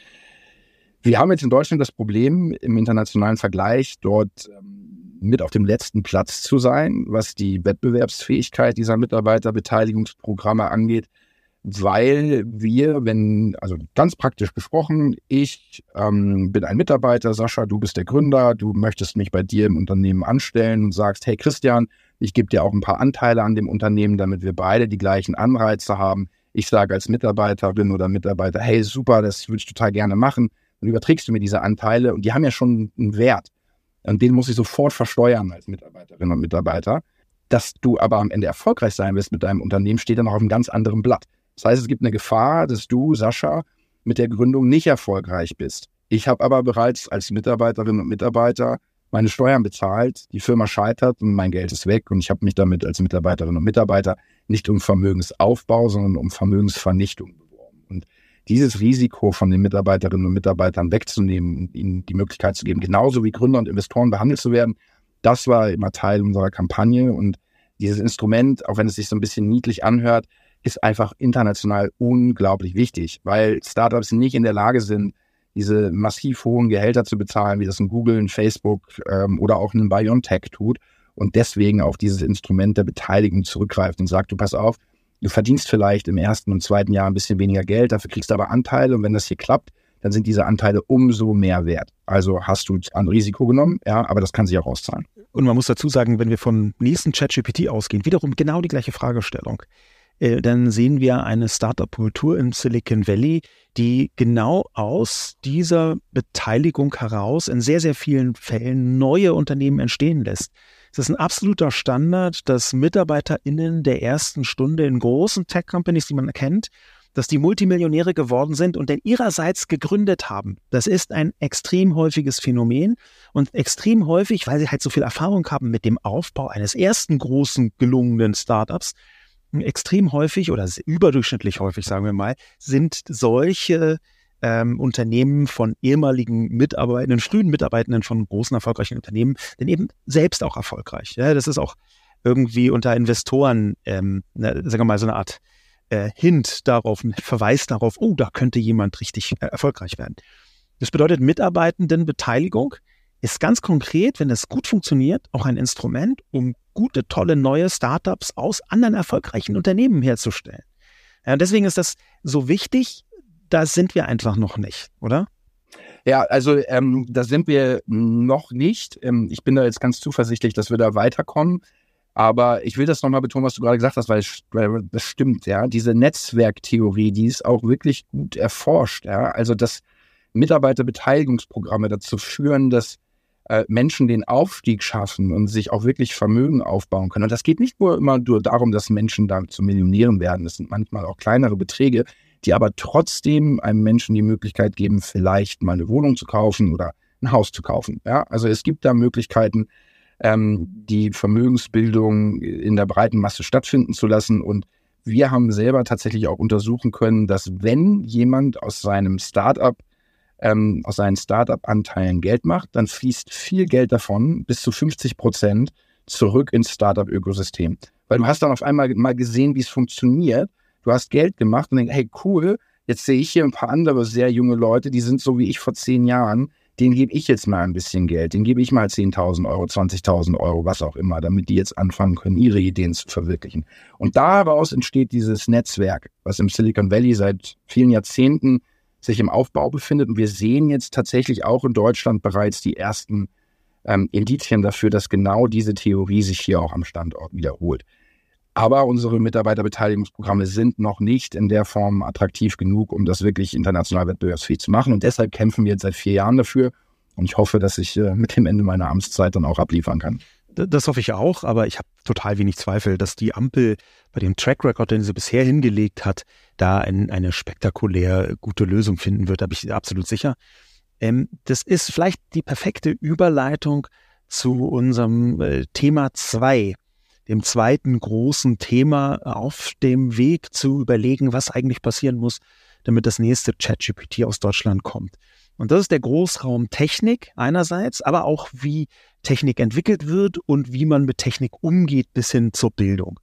S4: Wir haben jetzt in Deutschland das Problem, im internationalen Vergleich dort ähm, mit auf dem letzten Platz zu sein, was die Wettbewerbsfähigkeit dieser Mitarbeiterbeteiligungsprogramme angeht, weil wir, wenn, also ganz praktisch gesprochen, ich ähm, bin ein Mitarbeiter, Sascha, du bist der Gründer, du möchtest mich bei dir im Unternehmen anstellen und sagst, hey Christian, ich gebe dir auch ein paar Anteile an dem Unternehmen, damit wir beide die gleichen Anreize haben. Ich sage als Mitarbeiterin oder Mitarbeiter, hey super, das würde ich total gerne machen dann überträgst du mir diese Anteile und die haben ja schon einen Wert. Und den muss ich sofort versteuern als Mitarbeiterin und Mitarbeiter. Dass du aber am Ende erfolgreich sein wirst mit deinem Unternehmen, steht dann noch auf einem ganz anderen Blatt. Das heißt, es gibt eine Gefahr, dass du, Sascha, mit der Gründung nicht erfolgreich bist. Ich habe aber bereits als Mitarbeiterin und Mitarbeiter meine Steuern bezahlt, die Firma scheitert und mein Geld ist weg und ich habe mich damit als Mitarbeiterin und Mitarbeiter nicht um Vermögensaufbau, sondern um Vermögensvernichtung beworben. Und dieses Risiko von den Mitarbeiterinnen und Mitarbeitern wegzunehmen und ihnen die Möglichkeit zu geben, genauso wie Gründer und Investoren behandelt zu werden, das war immer Teil unserer Kampagne. Und dieses Instrument, auch wenn es sich so ein bisschen niedlich anhört, ist einfach international unglaublich wichtig, weil Startups nicht in der Lage sind, diese massiv hohen Gehälter zu bezahlen, wie das ein Google, ein Facebook ähm, oder auch ein BioNTech tut und deswegen auf dieses Instrument der Beteiligung zurückgreift und sagt, du pass auf, Du verdienst vielleicht im ersten und zweiten Jahr ein bisschen weniger Geld, dafür kriegst du aber Anteile und wenn das hier klappt, dann sind diese Anteile umso mehr wert. Also hast du ein Risiko genommen, ja, aber das kann sich auch auszahlen.
S3: Und man muss dazu sagen, wenn wir von nächsten ChatGPT ausgehen, wiederum genau die gleiche Fragestellung. Äh, dann sehen wir eine Startup-Kultur im Silicon Valley, die genau aus dieser Beteiligung heraus in sehr, sehr vielen Fällen neue Unternehmen entstehen lässt. Es ist ein absoluter Standard, dass MitarbeiterInnen der ersten Stunde in großen Tech-Companies, die man erkennt, dass die Multimillionäre geworden sind und dann ihrerseits gegründet haben. Das ist ein extrem häufiges Phänomen und extrem häufig, weil sie halt so viel Erfahrung haben mit dem Aufbau eines ersten großen gelungenen Startups, extrem häufig oder überdurchschnittlich häufig, sagen wir mal, sind solche ähm, Unternehmen von ehemaligen Mitarbeitenden, frühen Mitarbeitenden von großen erfolgreichen Unternehmen, denn eben selbst auch erfolgreich. Ja, das ist auch irgendwie unter Investoren, ähm, ne, sagen wir mal, so eine Art äh, Hint darauf, ein Verweis darauf, oh, da könnte jemand richtig äh, erfolgreich werden. Das bedeutet, Mitarbeitendenbeteiligung ist ganz konkret, wenn es gut funktioniert, auch ein Instrument, um gute, tolle neue Startups aus anderen erfolgreichen Unternehmen herzustellen. Ja, deswegen ist das so wichtig, da sind wir einfach noch nicht, oder?
S4: Ja, also ähm, da sind wir noch nicht. Ähm, ich bin da jetzt ganz zuversichtlich, dass wir da weiterkommen. Aber ich will das nochmal betonen, was du gerade gesagt hast, weil, das stimmt, ja. Diese Netzwerktheorie, die ist auch wirklich gut erforscht, ja. Also, dass Mitarbeiterbeteiligungsprogramme dazu führen, dass äh, Menschen den Aufstieg schaffen und sich auch wirklich Vermögen aufbauen können. Und das geht nicht nur immer nur darum, dass Menschen da zu Millionären werden. Das sind manchmal auch kleinere Beträge, die aber trotzdem einem Menschen die Möglichkeit geben, vielleicht mal eine Wohnung zu kaufen oder ein Haus zu kaufen. Ja, also es gibt da Möglichkeiten, ähm, die Vermögensbildung in der breiten Masse stattfinden zu lassen. Und wir haben selber tatsächlich auch untersuchen können, dass wenn jemand aus seinem Startup ähm, aus seinen Startup-Anteilen Geld macht, dann fließt viel Geld davon, bis zu 50 Prozent, zurück ins Startup-Ökosystem. Weil du hast dann auf einmal mal gesehen, wie es funktioniert. Du hast Geld gemacht und denkst, hey, cool, jetzt sehe ich hier ein paar andere sehr junge Leute, die sind so wie ich vor zehn Jahren, denen gebe ich jetzt mal ein bisschen Geld, denen gebe ich mal 10.000 Euro, 20.000 Euro, was auch immer, damit die jetzt anfangen können, ihre Ideen zu verwirklichen. Und daraus entsteht dieses Netzwerk, was im Silicon Valley seit vielen Jahrzehnten sich im Aufbau befindet. Und wir sehen jetzt tatsächlich auch in Deutschland bereits die ersten ähm, Indizien dafür, dass genau diese Theorie sich hier auch am Standort wiederholt. Aber unsere Mitarbeiterbeteiligungsprogramme sind noch nicht in der Form attraktiv genug, um das wirklich international wettbewerbsfähig zu machen. Und deshalb kämpfen wir jetzt seit vier Jahren dafür. Und ich hoffe, dass ich äh, mit dem Ende meiner Amtszeit dann auch abliefern kann.
S3: Das hoffe ich auch, aber ich habe total wenig Zweifel, dass die Ampel bei dem Track Record, den sie bisher hingelegt hat, da ein, eine spektakulär gute Lösung finden wird, da bin ich absolut sicher. Ähm, das ist vielleicht die perfekte Überleitung zu unserem äh, Thema zwei dem zweiten großen Thema auf dem Weg zu überlegen, was eigentlich passieren muss, damit das nächste ChatGPT aus Deutschland kommt. Und das ist der Großraum Technik einerseits, aber auch wie Technik entwickelt wird und wie man mit Technik umgeht bis hin zur Bildung.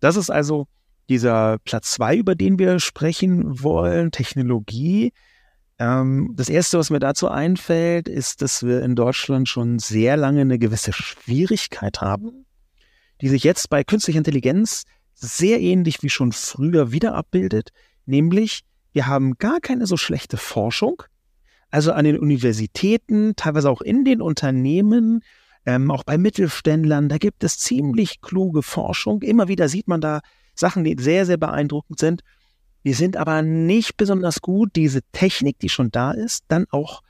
S3: Das ist also dieser Platz zwei, über den wir sprechen wollen, Technologie. Ähm, das erste, was mir dazu einfällt, ist, dass wir in Deutschland schon sehr lange eine gewisse Schwierigkeit haben, die sich jetzt bei künstlicher Intelligenz sehr ähnlich wie schon früher wieder abbildet, nämlich wir haben gar keine so schlechte Forschung, also an den Universitäten, teilweise auch in den Unternehmen, ähm, auch bei Mittelständlern, da gibt es ziemlich kluge Forschung. Immer wieder sieht man da Sachen, die sehr, sehr beeindruckend sind. Wir sind aber nicht besonders gut, diese Technik, die schon da ist, dann auch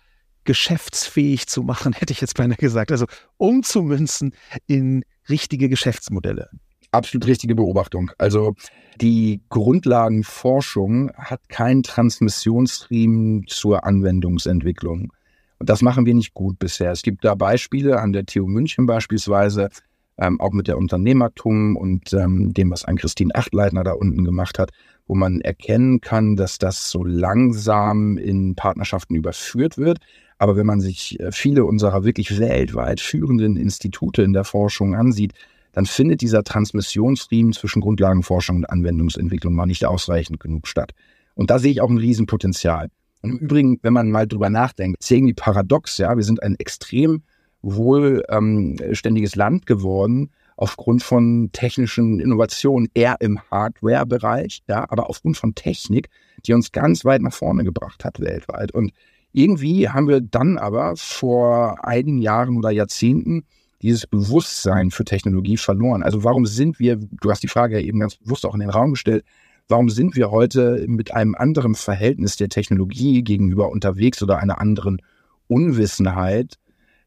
S3: geschäftsfähig zu machen, hätte ich jetzt beinahe gesagt. Also umzumünzen in richtige Geschäftsmodelle.
S4: Absolut richtige Beobachtung. Also die Grundlagenforschung hat keinen Transmissionsstream zur Anwendungsentwicklung. Und das machen wir nicht gut bisher. Es gibt da Beispiele an der TU München beispielsweise, ähm, auch mit der Unternehmertum und ähm, dem, was ein Christine Achtleitner da unten gemacht hat, wo man erkennen kann, dass das so langsam in Partnerschaften überführt wird. Aber wenn man sich äh, viele unserer wirklich weltweit führenden Institute in der Forschung ansieht, dann findet dieser Transmissionsriemen zwischen Grundlagenforschung und Anwendungsentwicklung mal nicht ausreichend genug statt. Und da sehe ich auch ein Riesenpotenzial. Und im Übrigen, wenn man mal drüber nachdenkt, ist irgendwie paradox, ja, wir sind ein extrem wohlständiges ähm, Land geworden aufgrund von technischen Innovationen, eher im Hardware-Bereich, ja, aber aufgrund von Technik, die uns ganz weit nach vorne gebracht hat weltweit. Und irgendwie haben wir dann aber vor einigen Jahren oder Jahrzehnten dieses Bewusstsein für Technologie verloren. Also warum sind wir, du hast die Frage ja eben ganz bewusst auch in den Raum gestellt, warum sind wir heute mit einem anderen Verhältnis der Technologie gegenüber unterwegs oder einer anderen Unwissenheit,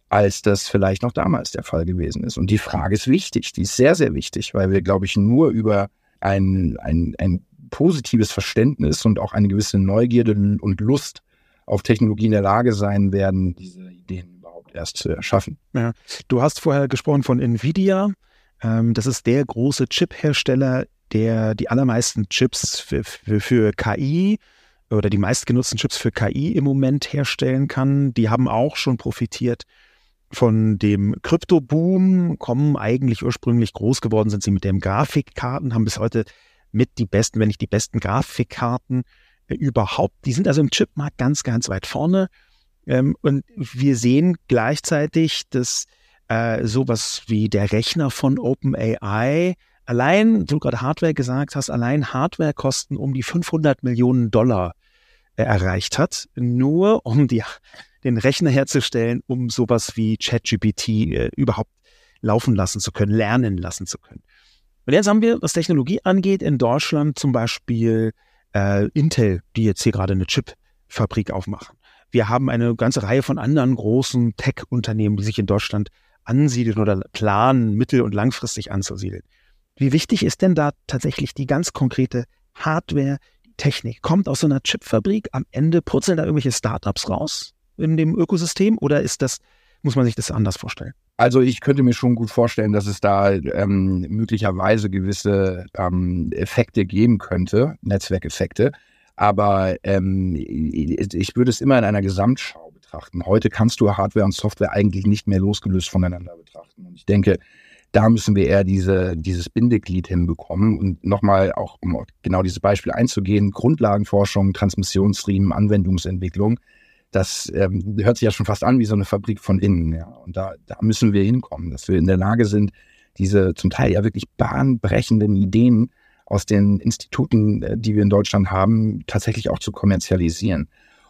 S4: als das vielleicht noch damals der Fall gewesen ist? Und die Frage ist wichtig, die ist sehr, sehr wichtig, weil wir, glaube ich, nur über ein, ein, ein positives Verständnis und auch eine gewisse Neugierde und Lust auf Technologie in der Lage sein werden, diese Ideen erst zu erschaffen.
S3: Ja. Du hast vorher gesprochen von Nvidia. Ähm, das ist der große Chip-Hersteller, der die allermeisten Chips für, für, für KI oder die meistgenutzten Chips für KI im Moment herstellen kann. Die haben auch schon profitiert von dem Krypto-Boom, kommen eigentlich ursprünglich groß geworden sind sie mit den Grafikkarten, haben bis heute mit die besten, wenn nicht die besten Grafikkarten überhaupt. Die sind also im Chipmarkt ganz, ganz weit vorne. Ähm, und wir sehen gleichzeitig, dass äh, sowas wie der Rechner von OpenAI allein, du gerade Hardware gesagt hast, allein Hardwarekosten um die 500 Millionen Dollar äh, erreicht hat, nur um die, den Rechner herzustellen, um sowas wie ChatGPT äh, überhaupt laufen lassen zu können, lernen lassen zu können. Und jetzt haben wir, was Technologie angeht, in Deutschland zum Beispiel äh, Intel, die jetzt hier gerade eine Chipfabrik aufmachen. Wir haben eine ganze Reihe von anderen großen Tech-Unternehmen, die sich in Deutschland ansiedeln oder planen, mittel- und langfristig anzusiedeln. Wie wichtig ist denn da tatsächlich die ganz konkrete Hardware, die Technik? Kommt aus so einer Chipfabrik, am Ende purzeln da irgendwelche Startups raus in dem Ökosystem oder ist das, muss man sich das anders vorstellen?
S4: Also ich könnte mir schon gut vorstellen, dass es da ähm, möglicherweise gewisse ähm, Effekte geben könnte, Netzwerkeffekte. Aber ähm, ich würde es immer in einer Gesamtschau betrachten. Heute kannst du Hardware und Software eigentlich nicht mehr losgelöst voneinander betrachten. Und ich denke, da müssen wir eher diese, dieses Bindeglied hinbekommen. Und nochmal auch, um genau dieses Beispiel einzugehen, Grundlagenforschung, Transmissionsriemen, Anwendungsentwicklung, das ähm, hört sich ja schon fast an wie so eine Fabrik von innen. Ja. Und da, da müssen wir hinkommen, dass wir in der Lage sind, diese zum Teil ja wirklich bahnbrechenden Ideen aus den Instituten, äh, die wir in Deutschland haben, tatsächlich auch zu kommerzialisieren.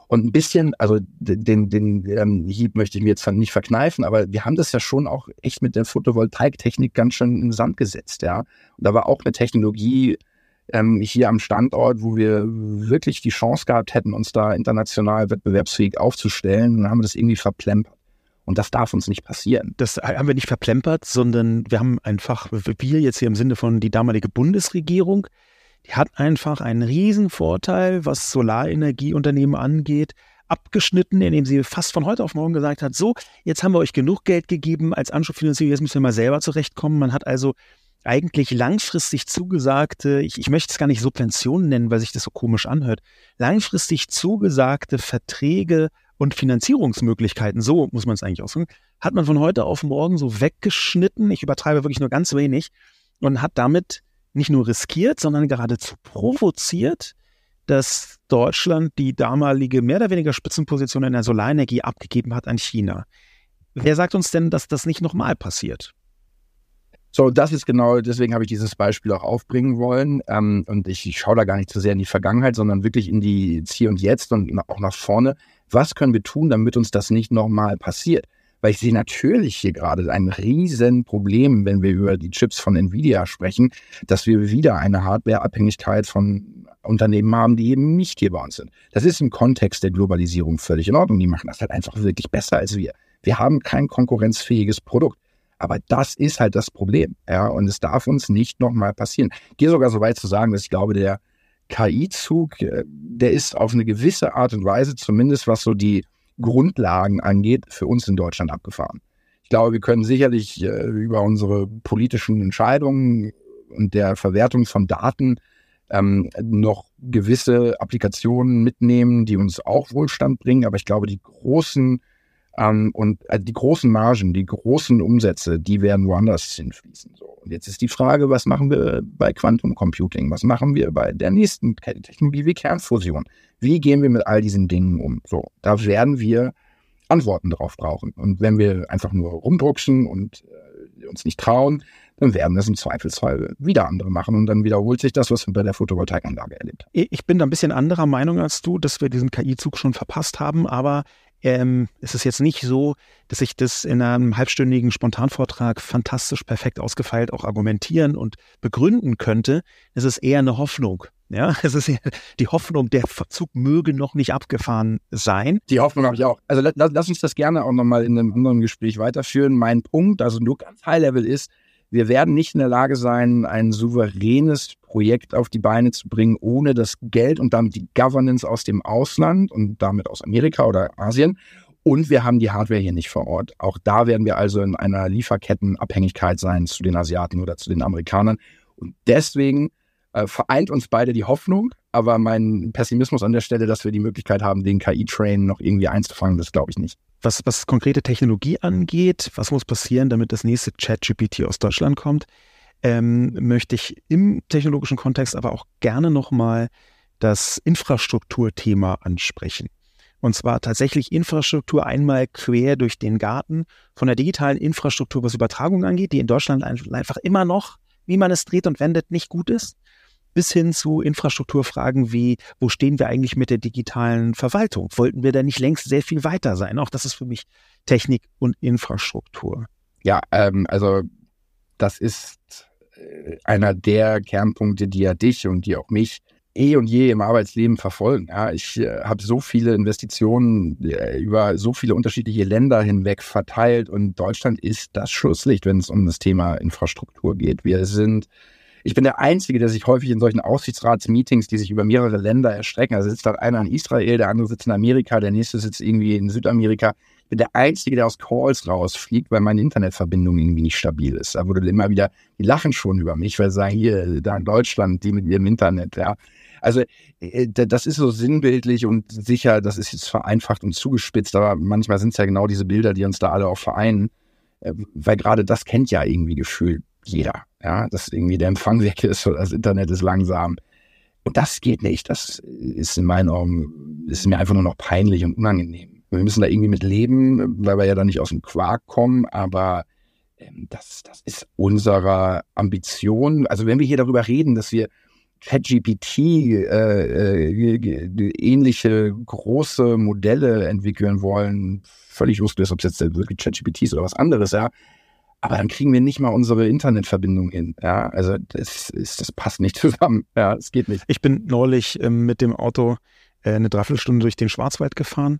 S4: Und ein bisschen, also den, den ähm, Hieb möchte ich mir jetzt nicht verkneifen, aber wir haben das ja schon auch echt mit der Photovoltaiktechnik ganz schön in den Sand gesetzt, ja. Und da war auch eine Technologie ähm, hier am Standort, wo wir wirklich die Chance gehabt hätten, uns da international wettbewerbsfähig aufzustellen. Und dann haben wir das irgendwie verplempert. Und das darf uns nicht passieren.
S3: Das haben wir nicht verplempert, sondern wir haben einfach, wir jetzt hier im Sinne von die damalige Bundesregierung, die hat einfach einen riesen Vorteil, was Solarenergieunternehmen angeht, abgeschnitten, indem sie fast von heute auf morgen gesagt hat, so, jetzt haben wir euch genug Geld gegeben als Anschubfinanzierung, jetzt müssen wir mal selber zurechtkommen. Man hat also eigentlich langfristig zugesagte, ich, ich möchte es gar nicht Subventionen nennen, weil sich das so komisch anhört, langfristig zugesagte Verträge und Finanzierungsmöglichkeiten, so muss man es eigentlich ausdrücken, hat man von heute auf morgen so weggeschnitten, ich übertreibe wirklich nur ganz wenig, und hat damit nicht nur riskiert, sondern geradezu provoziert, dass Deutschland die damalige mehr oder weniger Spitzenposition in der Solarenergie abgegeben hat an China. Wer sagt uns denn, dass das nicht nochmal passiert?
S4: So, das ist genau, deswegen habe ich dieses Beispiel auch aufbringen wollen. Ähm, und ich, ich schaue da gar nicht so sehr in die Vergangenheit, sondern wirklich in die Hier und Jetzt und auch nach vorne. Was können wir tun, damit uns das nicht nochmal passiert? Weil ich sehe natürlich hier gerade ein Riesenproblem, wenn wir über die Chips von Nvidia sprechen, dass wir wieder eine Hardwareabhängigkeit von Unternehmen haben, die eben nicht hier bei uns sind. Das ist im Kontext der Globalisierung völlig in Ordnung. Die machen das halt einfach wirklich besser als wir. Wir haben kein konkurrenzfähiges Produkt. Aber das ist halt das Problem. Ja, und es darf uns nicht nochmal passieren. Ich gehe sogar so weit zu sagen, dass ich glaube, der KI-Zug, äh, der ist auf eine gewisse Art und Weise, zumindest was so die Grundlagen angeht, für uns in Deutschland abgefahren. Ich glaube, wir können sicherlich äh, über unsere politischen Entscheidungen und der Verwertung von Daten ähm, noch gewisse Applikationen mitnehmen, die uns auch Wohlstand bringen. Aber ich glaube, die großen ähm, und äh, die großen Margen, die großen Umsätze, die werden woanders hinfließen. So. Und jetzt ist die Frage, was machen wir bei Quantum Computing? Was machen wir bei der nächsten Technologie wie Kernfusion? Wie gehen wir mit all diesen Dingen um? So, da werden wir Antworten drauf brauchen. Und wenn wir einfach nur rumdrucksen und äh, uns nicht trauen, dann werden das im Zweifelsfall wieder andere machen und dann wiederholt sich das, was wir bei der Photovoltaikanlage erlebt haben.
S3: Ich bin da ein bisschen anderer Meinung als du, dass wir diesen KI-Zug schon verpasst haben, aber ähm, es ist jetzt nicht so, dass ich das in einem halbstündigen Spontanvortrag fantastisch perfekt ausgefeilt auch argumentieren und begründen könnte. Es ist eher eine Hoffnung. Ja, es ist die Hoffnung, der Verzug möge noch nicht abgefahren sein.
S4: Die Hoffnung habe ich auch. Also lass, lass uns das gerne auch nochmal in einem anderen Gespräch weiterführen. Mein Punkt, also nur ganz High Level ist, wir werden nicht in der Lage sein, ein souveränes Projekt auf die Beine zu bringen, ohne das Geld und damit die Governance aus dem Ausland und damit aus Amerika oder Asien. Und wir haben die Hardware hier nicht vor Ort. Auch da werden wir also in einer Lieferkettenabhängigkeit sein zu den Asiaten oder zu den Amerikanern. Und deswegen äh, vereint uns beide die Hoffnung, aber mein Pessimismus an der Stelle, dass wir die Möglichkeit haben, den KI-Train noch irgendwie einzufangen, das glaube ich nicht.
S3: Was, was konkrete Technologie angeht, was muss passieren, damit das nächste ChatGPT aus Deutschland kommt, ähm, möchte ich im technologischen Kontext aber auch gerne nochmal das Infrastrukturthema ansprechen. Und zwar tatsächlich Infrastruktur einmal quer durch den Garten von der digitalen Infrastruktur, was Übertragung angeht, die in Deutschland einfach immer noch, wie man es dreht und wendet, nicht gut ist bis hin zu Infrastrukturfragen wie, wo stehen wir eigentlich mit der digitalen Verwaltung? Wollten wir da nicht längst sehr viel weiter sein? Auch das ist für mich Technik und Infrastruktur.
S4: Ja, ähm, also das ist äh, einer der Kernpunkte, die ja dich und die auch mich eh und je im Arbeitsleben verfolgen. Ja, ich äh, habe so viele Investitionen äh, über so viele unterschiedliche Länder hinweg verteilt und Deutschland ist das Schlusslicht, wenn es um das Thema Infrastruktur geht. Wir sind ich bin der Einzige, der sich häufig in solchen Aufsichtsratsmeetings, die sich über mehrere Länder erstrecken, also sitzt dann einer in Israel, der andere sitzt in Amerika, der nächste sitzt irgendwie in Südamerika. Ich bin der Einzige, der aus Calls rausfliegt, weil meine Internetverbindung irgendwie nicht stabil ist. Da wurde immer wieder, die lachen schon über mich, weil sie sagen, hier, da in Deutschland, die mit ihrem Internet, ja. Also äh, das ist so sinnbildlich und sicher, das ist jetzt vereinfacht und zugespitzt, aber manchmal sind es ja genau diese Bilder, die uns da alle auch vereinen, äh, weil gerade das kennt ja irgendwie gefühlt jeder ja, dass irgendwie der Empfang weg ist oder das Internet ist langsam. Und das geht nicht. Das ist in meinen Augen, ist mir einfach nur noch peinlich und unangenehm. Wir müssen da irgendwie mit leben, weil wir ja da nicht aus dem Quark kommen, aber ähm, das, das ist unserer Ambition. Also wenn wir hier darüber reden, dass wir ChatGPT äh, äh, ähnliche große Modelle entwickeln wollen, völlig losgelöst, ob es jetzt wirklich ChatGPT ist oder was anderes, ja, aber dann kriegen wir nicht mal unsere Internetverbindung hin. Ja, also das, ist, das passt nicht zusammen. Ja, es geht nicht.
S3: Ich bin neulich ähm, mit dem Auto äh, eine Dreiviertelstunde durch den Schwarzwald gefahren,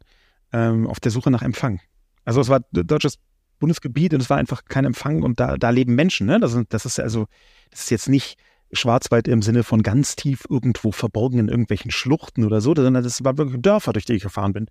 S3: ähm, auf der Suche nach Empfang. Also es war deutsches Bundesgebiet und es war einfach kein Empfang und da, da leben Menschen. Ne? Das, ist, das ist also, das ist jetzt nicht Schwarzwald im Sinne von ganz tief irgendwo verborgen in irgendwelchen Schluchten oder so, sondern das war wirklich Dörfer, durch die ich gefahren bin.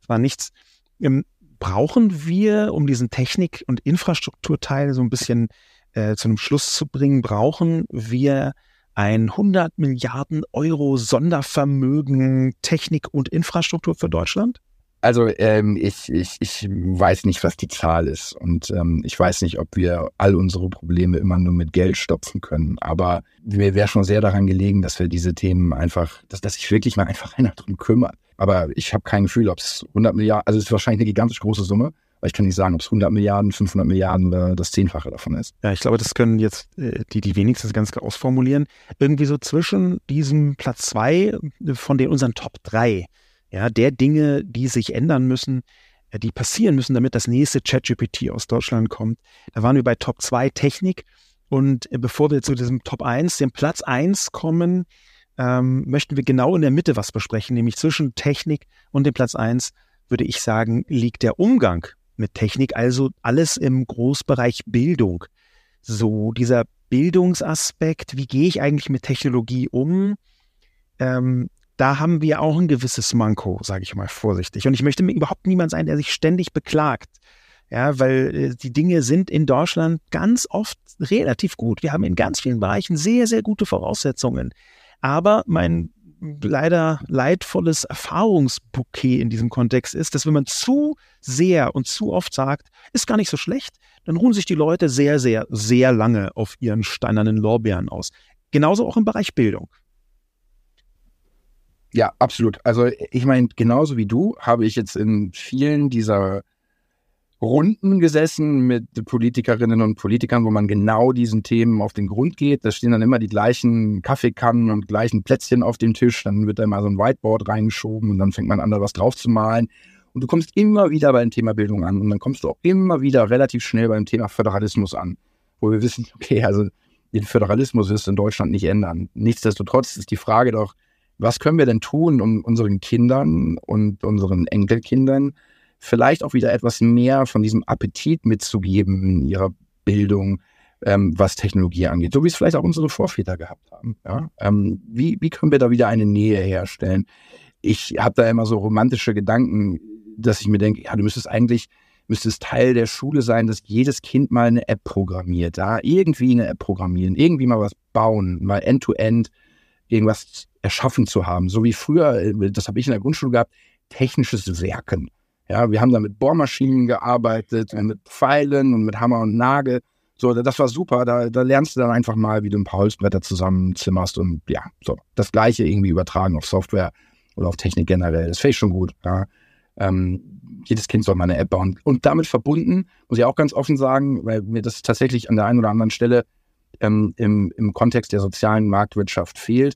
S3: Es war nichts. Ähm, brauchen wir, um diesen Technik- und Infrastrukturteil so ein bisschen äh, zu einem Schluss zu bringen, brauchen wir ein 100 Milliarden Euro Sondervermögen Technik und Infrastruktur für Deutschland?
S4: Also ähm, ich, ich, ich weiß nicht, was die Zahl ist und ähm, ich weiß nicht, ob wir all unsere Probleme immer nur mit Geld stopfen können. Aber mir wäre schon sehr daran gelegen, dass wir diese Themen einfach, dass, dass sich wirklich mal einfach einer drum kümmert. Aber ich habe kein Gefühl, ob es 100 Milliarden, also es ist wahrscheinlich eine gigantisch große Summe, aber ich kann nicht sagen, ob es 100 Milliarden, 500 Milliarden oder das Zehnfache davon ist.
S3: Ja, ich glaube, das können jetzt äh, die, die wenigstens ganz ausformulieren. Irgendwie so zwischen diesem Platz zwei von den unseren Top drei ja, der Dinge, die sich ändern müssen, äh, die passieren müssen, damit das nächste ChatGPT aus Deutschland kommt. Da waren wir bei Top 2 Technik. Und äh, bevor wir zu diesem Top 1, dem Platz 1 kommen, ähm, möchten wir genau in der Mitte was besprechen, nämlich zwischen Technik und dem Platz 1, würde ich sagen, liegt der Umgang mit Technik, also alles im Großbereich Bildung. So, dieser Bildungsaspekt, wie gehe ich eigentlich mit Technologie um? Ähm, da haben wir auch ein gewisses Manko, sage ich mal vorsichtig. Und ich möchte mir überhaupt niemand sein, der sich ständig beklagt. Ja, weil äh, die Dinge sind in Deutschland ganz oft relativ gut. Wir haben in ganz vielen Bereichen sehr, sehr gute Voraussetzungen. Aber mein leider leidvolles Erfahrungsbouquet in diesem Kontext ist, dass wenn man zu sehr und zu oft sagt, ist gar nicht so schlecht, dann ruhen sich die Leute sehr, sehr, sehr lange auf ihren steinernen Lorbeeren aus. Genauso auch im Bereich Bildung.
S4: Ja, absolut. Also ich meine, genauso wie du habe ich jetzt in vielen dieser Runden gesessen mit Politikerinnen und Politikern, wo man genau diesen Themen auf den Grund geht. Da stehen dann immer die gleichen Kaffeekannen und gleichen Plätzchen auf dem Tisch. Dann wird da mal so ein Whiteboard reingeschoben und dann fängt man an, da was drauf zu malen. Und du kommst immer wieder beim Thema Bildung an und dann kommst du auch immer wieder relativ schnell beim Thema Föderalismus an, wo wir wissen, okay, also den Föderalismus wirst du in Deutschland nicht ändern. Nichtsdestotrotz ist die Frage doch, was können wir denn tun, um unseren Kindern und unseren Enkelkindern vielleicht auch wieder etwas mehr von diesem Appetit mitzugeben in ihrer Bildung, ähm, was Technologie angeht, so wie es vielleicht auch unsere Vorväter gehabt haben. Ja? Ähm, wie, wie können wir da wieder eine Nähe herstellen? Ich habe da immer so romantische Gedanken, dass ich mir denke, ja, du müsstest eigentlich, müsste es Teil der Schule sein, dass jedes Kind mal eine App programmiert, da ja? irgendwie eine App programmieren, irgendwie mal was bauen, mal end-to-end -End irgendwas erschaffen zu haben. So wie früher, äh, das habe ich in der Grundschule gehabt, technisches Werken. Ja, wir haben da mit Bohrmaschinen gearbeitet, mit Pfeilen und mit Hammer und Nagel. So, das war super. Da, da lernst du dann einfach mal, wie du ein paar Holzbretter zusammenzimmerst und ja, so das Gleiche irgendwie übertragen auf Software oder auf Technik generell. Das finde ich schon gut. Ja. Ähm, jedes Kind soll mal eine App bauen. Und damit verbunden, muss ich auch ganz offen sagen, weil mir das tatsächlich an der einen oder anderen Stelle ähm, im, im Kontext der sozialen Marktwirtschaft fehlt,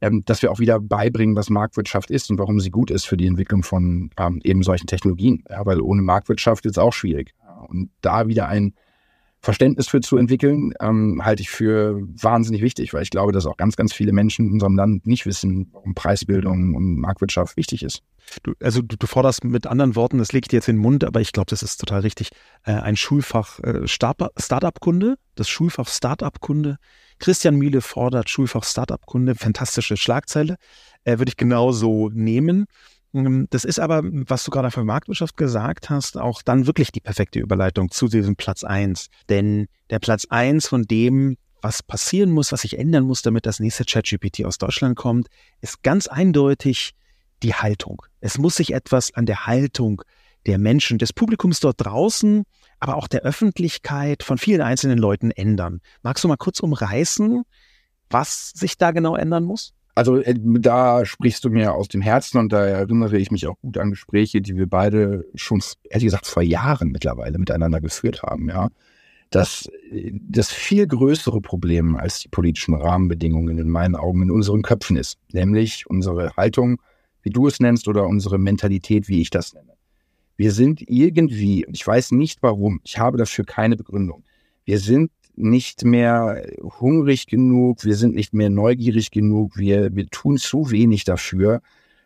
S4: ähm, dass wir auch wieder beibringen, was Marktwirtschaft ist und warum sie gut ist für die Entwicklung von ähm, eben solchen Technologien. Ja, weil ohne Marktwirtschaft ist es auch schwierig. Und da wieder ein Verständnis für zu entwickeln, ähm, halte ich für wahnsinnig wichtig, weil ich glaube, dass auch ganz, ganz viele Menschen in unserem Land nicht wissen, warum Preisbildung und Marktwirtschaft wichtig ist.
S3: Du, also du, du forderst mit anderen Worten, das legt dir jetzt in den Mund, aber ich glaube, das ist total richtig, äh, ein Schulfach äh, Startup-Kunde, das Schulfach Startup-Kunde. Christian Miele fordert Schulfach Startup-Kunde, fantastische Schlagzeile, äh, würde ich genauso nehmen. Ähm, das ist aber, was du gerade für Marktwirtschaft gesagt hast, auch dann wirklich die perfekte Überleitung zu diesem Platz eins. Denn der Platz eins von dem, was passieren muss, was sich ändern muss, damit das nächste ChatGPT aus Deutschland kommt, ist ganz eindeutig die Haltung. Es muss sich etwas an der Haltung der Menschen, des Publikums dort draußen, aber auch der Öffentlichkeit von vielen einzelnen Leuten ändern. Magst du mal kurz umreißen, was sich da genau ändern muss?
S4: Also äh, da sprichst du mir aus dem Herzen und da erinnere ich mich auch gut an Gespräche, die wir beide schon, ehrlich gesagt, vor Jahren mittlerweile miteinander geführt haben, ja. Das, das viel größere Problem als die politischen Rahmenbedingungen in meinen Augen in unseren Köpfen ist, nämlich unsere Haltung, wie du es nennst, oder unsere Mentalität, wie ich das nenne. Wir sind irgendwie, ich weiß nicht warum, ich habe dafür keine Begründung. Wir sind nicht mehr hungrig genug, wir sind nicht mehr neugierig genug, wir, wir tun zu wenig dafür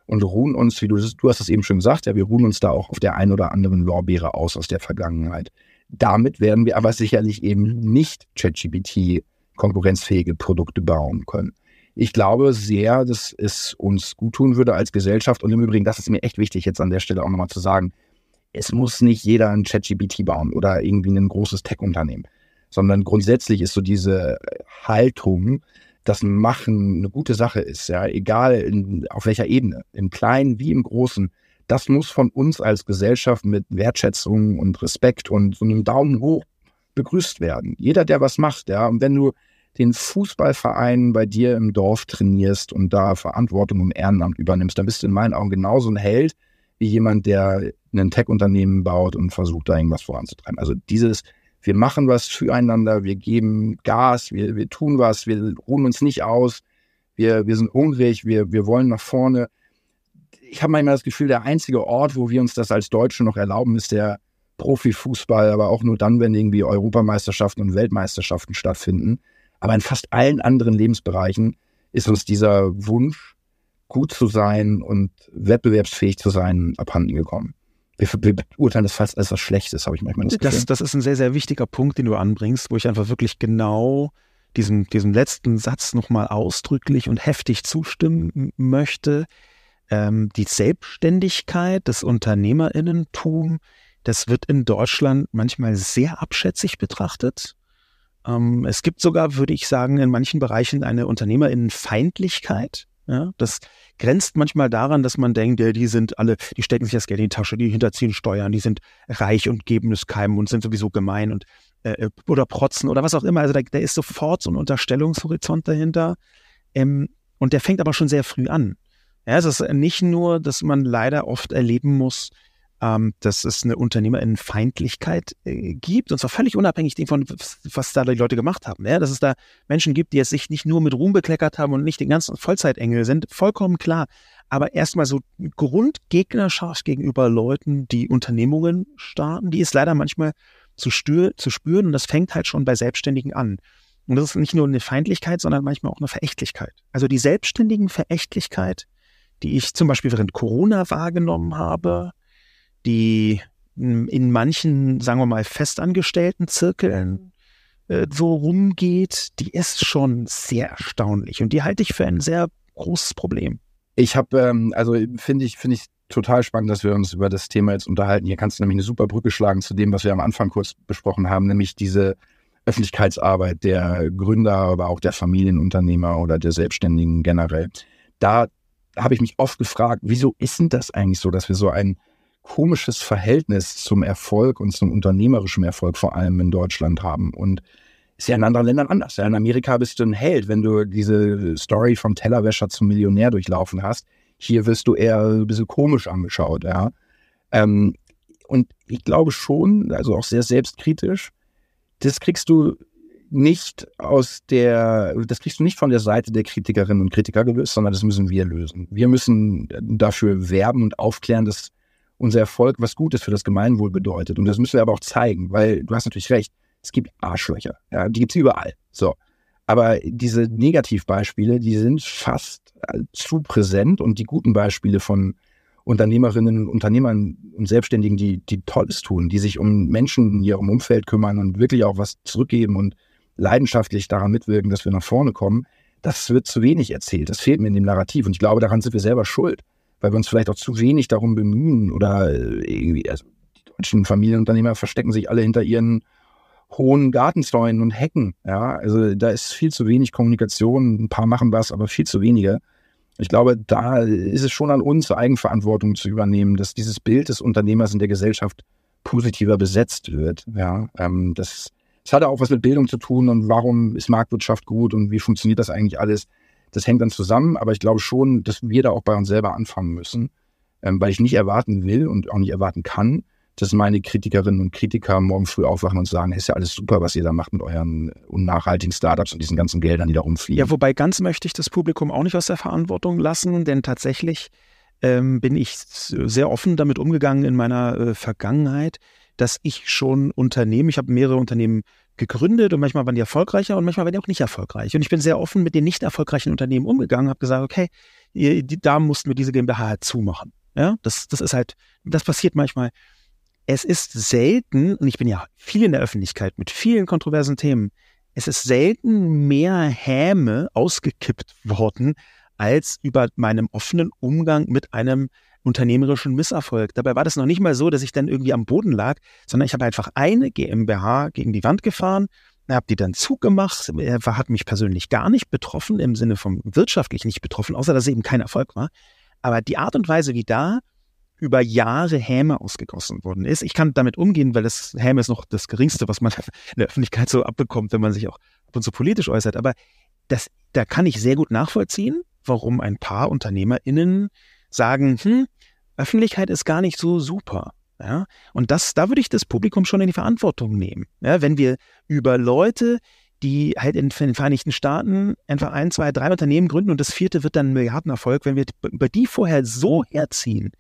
S4: und ruhen uns, wie du, du hast es eben schon gesagt, ja, wir ruhen uns da auch auf der ein oder anderen Lorbeere aus aus der Vergangenheit. Damit werden wir aber sicherlich eben nicht ChatGPT konkurrenzfähige Produkte bauen können. Ich glaube sehr, dass es uns gut tun würde als Gesellschaft. Und im Übrigen, das ist mir echt wichtig, jetzt an der Stelle auch nochmal zu sagen, es muss nicht jeder ein ChatGPT bauen oder irgendwie ein großes Tech-Unternehmen sondern grundsätzlich ist so diese Haltung, dass Machen eine gute Sache ist, ja, egal in, auf welcher Ebene, im Kleinen wie im Großen, das muss von uns als Gesellschaft mit Wertschätzung und Respekt und so einem Daumen hoch begrüßt werden. Jeder, der was macht, ja, und wenn du den Fußballverein bei dir im Dorf trainierst und da Verantwortung im Ehrenamt übernimmst, dann bist du in meinen Augen genauso ein Held wie jemand, der ein Tech-Unternehmen baut und versucht, da irgendwas voranzutreiben. Also dieses wir machen was füreinander, wir geben Gas, wir, wir tun was, wir ruhen uns nicht aus, wir, wir sind hungrig, wir, wir wollen nach vorne. Ich habe manchmal das Gefühl, der einzige Ort, wo wir uns das als Deutsche noch erlauben, ist der Profifußball, aber auch nur dann, wenn irgendwie Europameisterschaften und Weltmeisterschaften stattfinden. Aber in fast allen anderen Lebensbereichen ist uns dieser Wunsch, gut zu sein und wettbewerbsfähig zu sein, abhanden gekommen wir, wir beurteilen das fast als was Schlechtes, habe ich manchmal das
S3: Gefühl. Das, das ist ein sehr, sehr wichtiger Punkt, den du anbringst, wo ich einfach wirklich genau diesem, diesem letzten Satz nochmal ausdrücklich und heftig zustimmen möchte. Ähm, die Selbstständigkeit, das Unternehmerinnentum, das wird in Deutschland manchmal sehr abschätzig betrachtet. Ähm, es gibt sogar, würde ich sagen, in manchen Bereichen eine Unternehmerinnenfeindlichkeit. Ja, das grenzt manchmal daran, dass man denkt, die sind alle, die stecken sich das Geld in die Tasche, die hinterziehen Steuern, die sind reich und geben es keinem und sind sowieso gemein und äh, äh, oder protzen oder was auch immer. Also da, da ist sofort so ein Unterstellungshorizont dahinter. Ähm, und der fängt aber schon sehr früh an. Ja, es ist nicht nur, dass man leider oft erleben muss, ähm, dass es eine Unternehmerinnenfeindlichkeit äh, gibt, und zwar völlig unabhängig davon, was da die Leute gemacht haben. Ja? Dass es da Menschen gibt, die jetzt sich nicht nur mit Ruhm bekleckert haben und nicht den ganzen Vollzeitengel sind, vollkommen klar. Aber erstmal so Grundgegnerschaft gegenüber Leuten, die Unternehmungen starten, die ist leider manchmal zu, stür zu spüren und das fängt halt schon bei Selbstständigen an. Und das ist nicht nur eine Feindlichkeit, sondern manchmal auch eine Verächtlichkeit. Also die selbstständigen Verächtlichkeit, die ich zum Beispiel während Corona wahrgenommen habe, die in manchen, sagen wir mal, festangestellten Zirkeln äh, so rumgeht, die ist schon sehr erstaunlich und die halte ich für ein sehr großes Problem.
S4: Ich habe, ähm, also finde ich, finde ich total spannend, dass wir uns über das Thema jetzt unterhalten. Hier kannst du nämlich eine super Brücke schlagen zu dem, was wir am Anfang kurz besprochen haben, nämlich diese Öffentlichkeitsarbeit der Gründer, aber auch der Familienunternehmer oder der Selbstständigen generell. Da habe ich mich oft gefragt, wieso ist denn das eigentlich so, dass wir so ein komisches Verhältnis zum Erfolg und zum unternehmerischen Erfolg vor allem in Deutschland haben. Und ist ja in anderen Ländern anders. Ja, in Amerika bist du ein Held, wenn du diese Story vom Tellerwäscher zum Millionär durchlaufen hast. Hier wirst du eher ein bisschen komisch angeschaut, ja. Ähm, und ich glaube schon, also auch sehr selbstkritisch, das kriegst du nicht aus der, das kriegst du nicht von der Seite der Kritikerinnen und Kritiker gelöst, sondern das müssen wir lösen. Wir müssen dafür werben und aufklären, dass unser Erfolg was Gutes für das Gemeinwohl bedeutet. Und das müssen wir aber auch zeigen, weil du hast natürlich recht, Es gibt Arschlöcher, ja, die gibt's überall. So. Aber diese Negativbeispiele, die sind fast äh, zu präsent und die guten Beispiele von Unternehmerinnen, Unternehmern und Selbstständigen, die, die Tolles tun, die sich um Menschen in ihrem Umfeld kümmern und wirklich auch was zurückgeben und leidenschaftlich daran mitwirken, dass wir nach vorne kommen, das wird zu wenig erzählt. Das fehlt mir in dem Narrativ. Und ich glaube, daran sind wir selber schuld, weil wir uns vielleicht auch zu wenig darum bemühen oder äh, irgendwie, also die deutschen Familienunternehmer verstecken sich alle hinter ihren hohen Gartenzäunen und Hecken. Ja, also da ist viel zu wenig Kommunikation. Ein paar machen was, aber viel zu wenige. Ich glaube, da ist es schon an uns, Eigenverantwortung zu übernehmen, dass dieses Bild des Unternehmers in der Gesellschaft positiver besetzt wird. Ja, ähm, das, das hat auch was mit Bildung zu tun und warum ist Marktwirtschaft gut und wie funktioniert das eigentlich alles. Das hängt dann zusammen, aber ich glaube schon, dass wir da auch bei uns selber anfangen müssen, ähm, weil ich nicht erwarten will und auch nicht erwarten kann, dass meine Kritikerinnen und Kritiker morgen früh aufwachen und sagen, ist ja alles super, was ihr da macht mit euren unnachhaltigen Startups und diesen ganzen Geldern, die da rumfliegen.
S3: Ja, wobei ganz möchte ich das Publikum auch nicht aus der Verantwortung lassen, denn tatsächlich ähm, bin ich sehr offen damit umgegangen in meiner äh, Vergangenheit, dass ich schon Unternehmen, ich habe mehrere Unternehmen gegründet und manchmal waren die erfolgreicher und manchmal waren die auch nicht erfolgreich. Und ich bin sehr offen mit den nicht erfolgreichen Unternehmen umgegangen, habe gesagt, okay, da mussten wir diese GmbH halt zumachen. Ja, das, das ist halt, das passiert manchmal es ist selten, und ich bin ja viel in der Öffentlichkeit mit vielen kontroversen Themen, es ist selten mehr Häme ausgekippt worden, als über meinem offenen Umgang mit einem unternehmerischen Misserfolg. Dabei war das noch nicht mal so, dass ich dann irgendwie am Boden lag, sondern ich habe einfach eine GmbH gegen die Wand gefahren, habe die dann zugemacht, hat mich persönlich gar nicht betroffen, im Sinne vom wirtschaftlich nicht betroffen, außer dass es eben kein Erfolg war. Aber die Art und Weise, wie da über Jahre Häme ausgegossen worden ist. Ich kann damit umgehen, weil das Häme ist noch das Geringste, was man in der Öffentlichkeit so abbekommt, wenn man sich auch ab und zu politisch äußert. Aber das, da kann ich sehr gut nachvollziehen, warum ein paar UnternehmerInnen sagen, hm, Öffentlichkeit ist gar nicht so super. Ja, und das, da würde ich das Publikum schon in die Verantwortung nehmen. Ja, wenn wir über Leute, die halt in den Vereinigten Staaten einfach ein, zwei, drei Unternehmen gründen und das vierte wird dann ein Milliardenerfolg, wenn wir über die vorher so herziehen,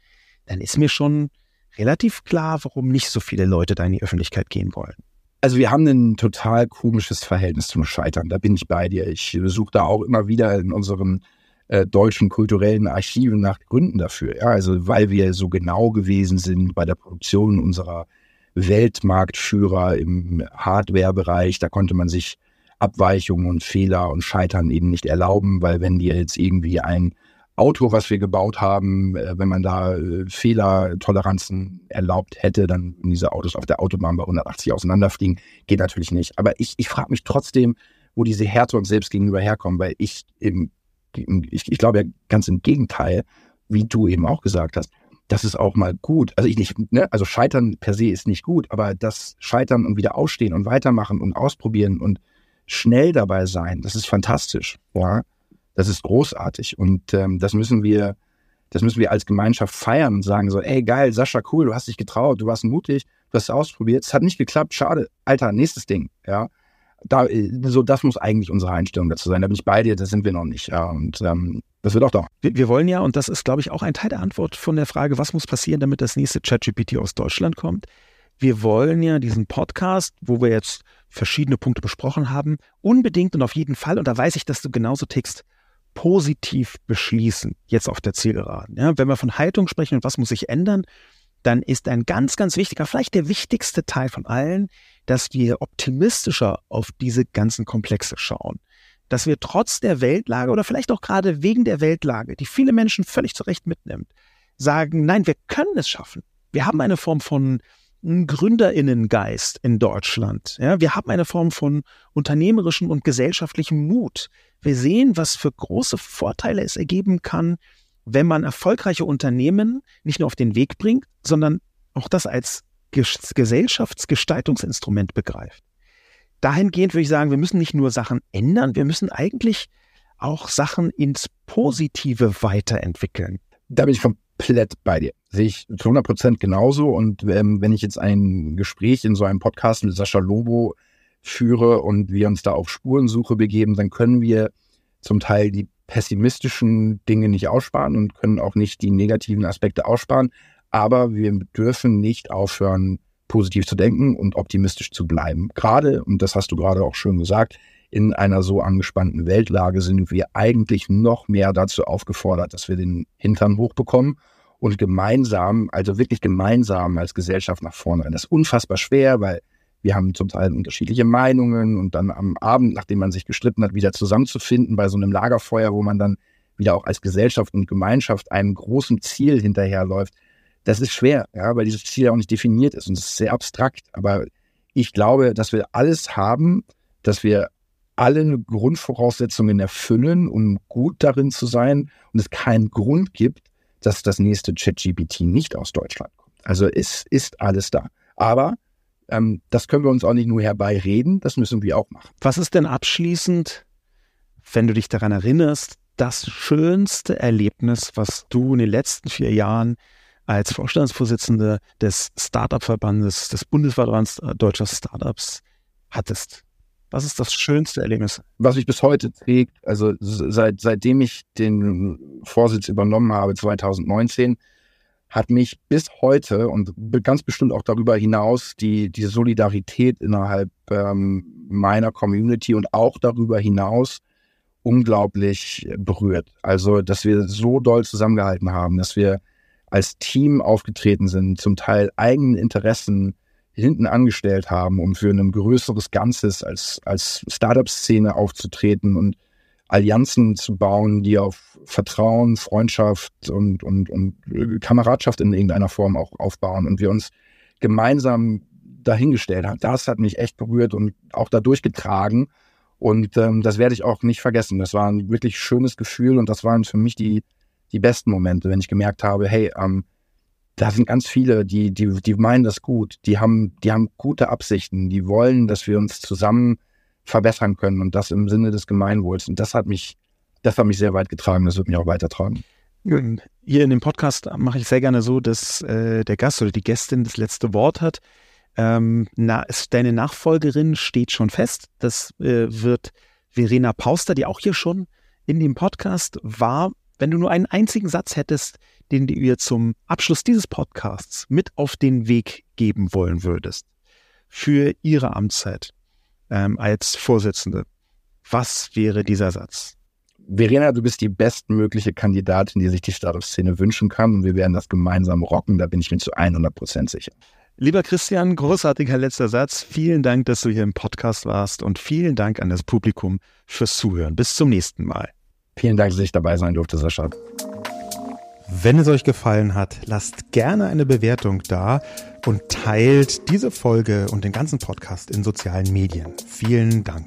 S3: dann ist mir schon relativ klar, warum nicht so viele Leute da in die Öffentlichkeit gehen wollen.
S4: Also wir haben ein total komisches Verhältnis zum Scheitern. Da bin ich bei dir. Ich suche da auch immer wieder in unseren äh, deutschen kulturellen Archiven nach Gründen dafür. Ja, also weil wir so genau gewesen sind bei der Produktion unserer Weltmarktführer im Hardware-Bereich. Da konnte man sich Abweichungen und Fehler und Scheitern eben nicht erlauben, weil wenn dir jetzt irgendwie ein Auto, was wir gebaut haben, äh, wenn man da äh, Fehlertoleranzen erlaubt hätte, dann diese Autos auf der Autobahn bei 180 auseinanderfliegen. Geht natürlich nicht. Aber ich, ich frage mich trotzdem, wo diese Härte uns selbst gegenüber herkommen, weil ich eben, ich, ich glaube ja ganz im Gegenteil, wie du eben auch gesagt hast, das ist auch mal gut. Also ich nicht, ne, also Scheitern per se ist nicht gut, aber das Scheitern und wieder aufstehen und weitermachen und ausprobieren und schnell dabei sein, das ist fantastisch. Ja. Das ist großartig und ähm, das müssen wir, das müssen wir als Gemeinschaft feiern und sagen so, ey geil, Sascha, cool, du hast dich getraut, du warst mutig, du hast es ausprobiert, es hat nicht geklappt, schade, Alter, nächstes Ding, ja. Da, äh, so, das muss eigentlich unsere Einstellung dazu sein. Da bin ich bei dir, da sind wir noch nicht. Und ähm, das wird auch da.
S3: Wir, wir wollen ja, und das ist, glaube ich, auch ein Teil der Antwort von der Frage, was muss passieren, damit das nächste ChatGPT aus Deutschland kommt. Wir wollen ja diesen Podcast, wo wir jetzt verschiedene Punkte besprochen haben, unbedingt und auf jeden Fall, und da weiß ich, dass du genauso tickst, positiv beschließen, jetzt auf der Zielgeraden. Ja, wenn wir von Haltung sprechen und was muss sich ändern, dann ist ein ganz, ganz wichtiger, vielleicht der wichtigste Teil von allen, dass wir optimistischer auf diese ganzen Komplexe schauen. Dass wir trotz der Weltlage oder vielleicht auch gerade wegen der Weltlage, die viele Menschen völlig zurecht mitnimmt, sagen, nein, wir können es schaffen. Wir haben eine Form von Gründerinnengeist in Deutschland. Ja, wir haben eine Form von unternehmerischem und gesellschaftlichem Mut. Wir sehen, was für große Vorteile es ergeben kann, wenn man erfolgreiche Unternehmen nicht nur auf den Weg bringt, sondern auch das als Gesellschaftsgestaltungsinstrument begreift. Dahingehend würde ich sagen, wir müssen nicht nur Sachen ändern, wir müssen eigentlich auch Sachen ins Positive weiterentwickeln.
S4: Da bin ich komplett bei dir. Sehe ich zu 100 Prozent genauso. Und ähm, wenn ich jetzt ein Gespräch in so einem Podcast mit Sascha Lobo führe und wir uns da auf Spurensuche begeben, dann können wir zum Teil die pessimistischen Dinge nicht aussparen und können auch nicht die negativen Aspekte aussparen. Aber wir dürfen nicht aufhören, positiv zu denken und optimistisch zu bleiben. Gerade, und das hast du gerade auch schön gesagt, in einer so angespannten Weltlage sind wir eigentlich noch mehr dazu aufgefordert, dass wir den Hintern hochbekommen und gemeinsam, also wirklich gemeinsam als Gesellschaft nach vorne rennen. Das ist unfassbar schwer, weil wir haben zum Teil unterschiedliche Meinungen und dann am Abend, nachdem man sich gestritten hat, wieder zusammenzufinden bei so einem Lagerfeuer, wo man dann wieder auch als Gesellschaft und Gemeinschaft einem großen Ziel hinterherläuft. Das ist schwer, ja, weil dieses Ziel auch nicht definiert ist und es ist sehr abstrakt. Aber ich glaube, dass wir alles haben, dass wir alle Grundvoraussetzungen erfüllen, um gut darin zu sein und es keinen Grund gibt, dass das nächste ChatGPT nicht aus Deutschland kommt. Also es ist alles da. Aber ähm, das können wir uns auch nicht nur herbeireden, das müssen wir auch machen.
S3: Was ist denn abschließend, wenn du dich daran erinnerst, das schönste Erlebnis, was du in den letzten vier Jahren als Vorstandsvorsitzende des Startup-Verbandes, des Bundesverbands deutscher Startups hattest? Was ist das schönste Erlebnis?
S4: Was mich bis heute trägt, also seit, seitdem ich den Vorsitz übernommen habe, 2019, hat mich bis heute und ganz bestimmt auch darüber hinaus die, die Solidarität innerhalb ähm, meiner Community und auch darüber hinaus unglaublich berührt. Also, dass wir so doll zusammengehalten haben, dass wir als Team aufgetreten sind, zum Teil eigenen Interessen hinten angestellt haben, um für ein größeres Ganzes als, als Startup-Szene aufzutreten und Allianzen zu bauen, die auf Vertrauen, Freundschaft und, und, und Kameradschaft in irgendeiner Form auch aufbauen und wir uns gemeinsam dahingestellt haben. Das hat mich echt berührt und auch dadurch getragen. Und ähm, das werde ich auch nicht vergessen. Das war ein wirklich schönes Gefühl und das waren für mich die, die besten Momente, wenn ich gemerkt habe, hey, ähm, da sind ganz viele, die, die, die meinen das gut, die haben, die haben gute Absichten, die wollen, dass wir uns zusammen verbessern können und das im Sinne des Gemeinwohls. Und das hat mich, das hat mich sehr weit getragen, das wird mich auch weitertragen.
S3: Hier in dem Podcast mache ich sehr gerne so, dass äh, der Gast oder die Gästin das letzte Wort hat. Ähm, na, deine Nachfolgerin steht schon fest. Das äh, wird Verena Pauster, die auch hier schon in dem Podcast war. Wenn du nur einen einzigen Satz hättest, den du ihr zum Abschluss dieses Podcasts mit auf den Weg geben wollen würdest für ihre Amtszeit ähm, als Vorsitzende, was wäre dieser Satz?
S4: Verena, du bist die bestmögliche Kandidatin, die sich die Startup-Szene wünschen kann und wir werden das gemeinsam rocken, da bin ich mir zu 100 Prozent sicher.
S3: Lieber Christian, großartiger letzter Satz. Vielen Dank, dass du hier im Podcast warst und vielen Dank an das Publikum fürs Zuhören. Bis zum nächsten Mal.
S4: Vielen Dank, dass ich dabei sein durfte, Sascha.
S3: Wenn es euch gefallen hat, lasst gerne eine Bewertung da und teilt diese Folge und den ganzen Podcast in sozialen Medien. Vielen Dank.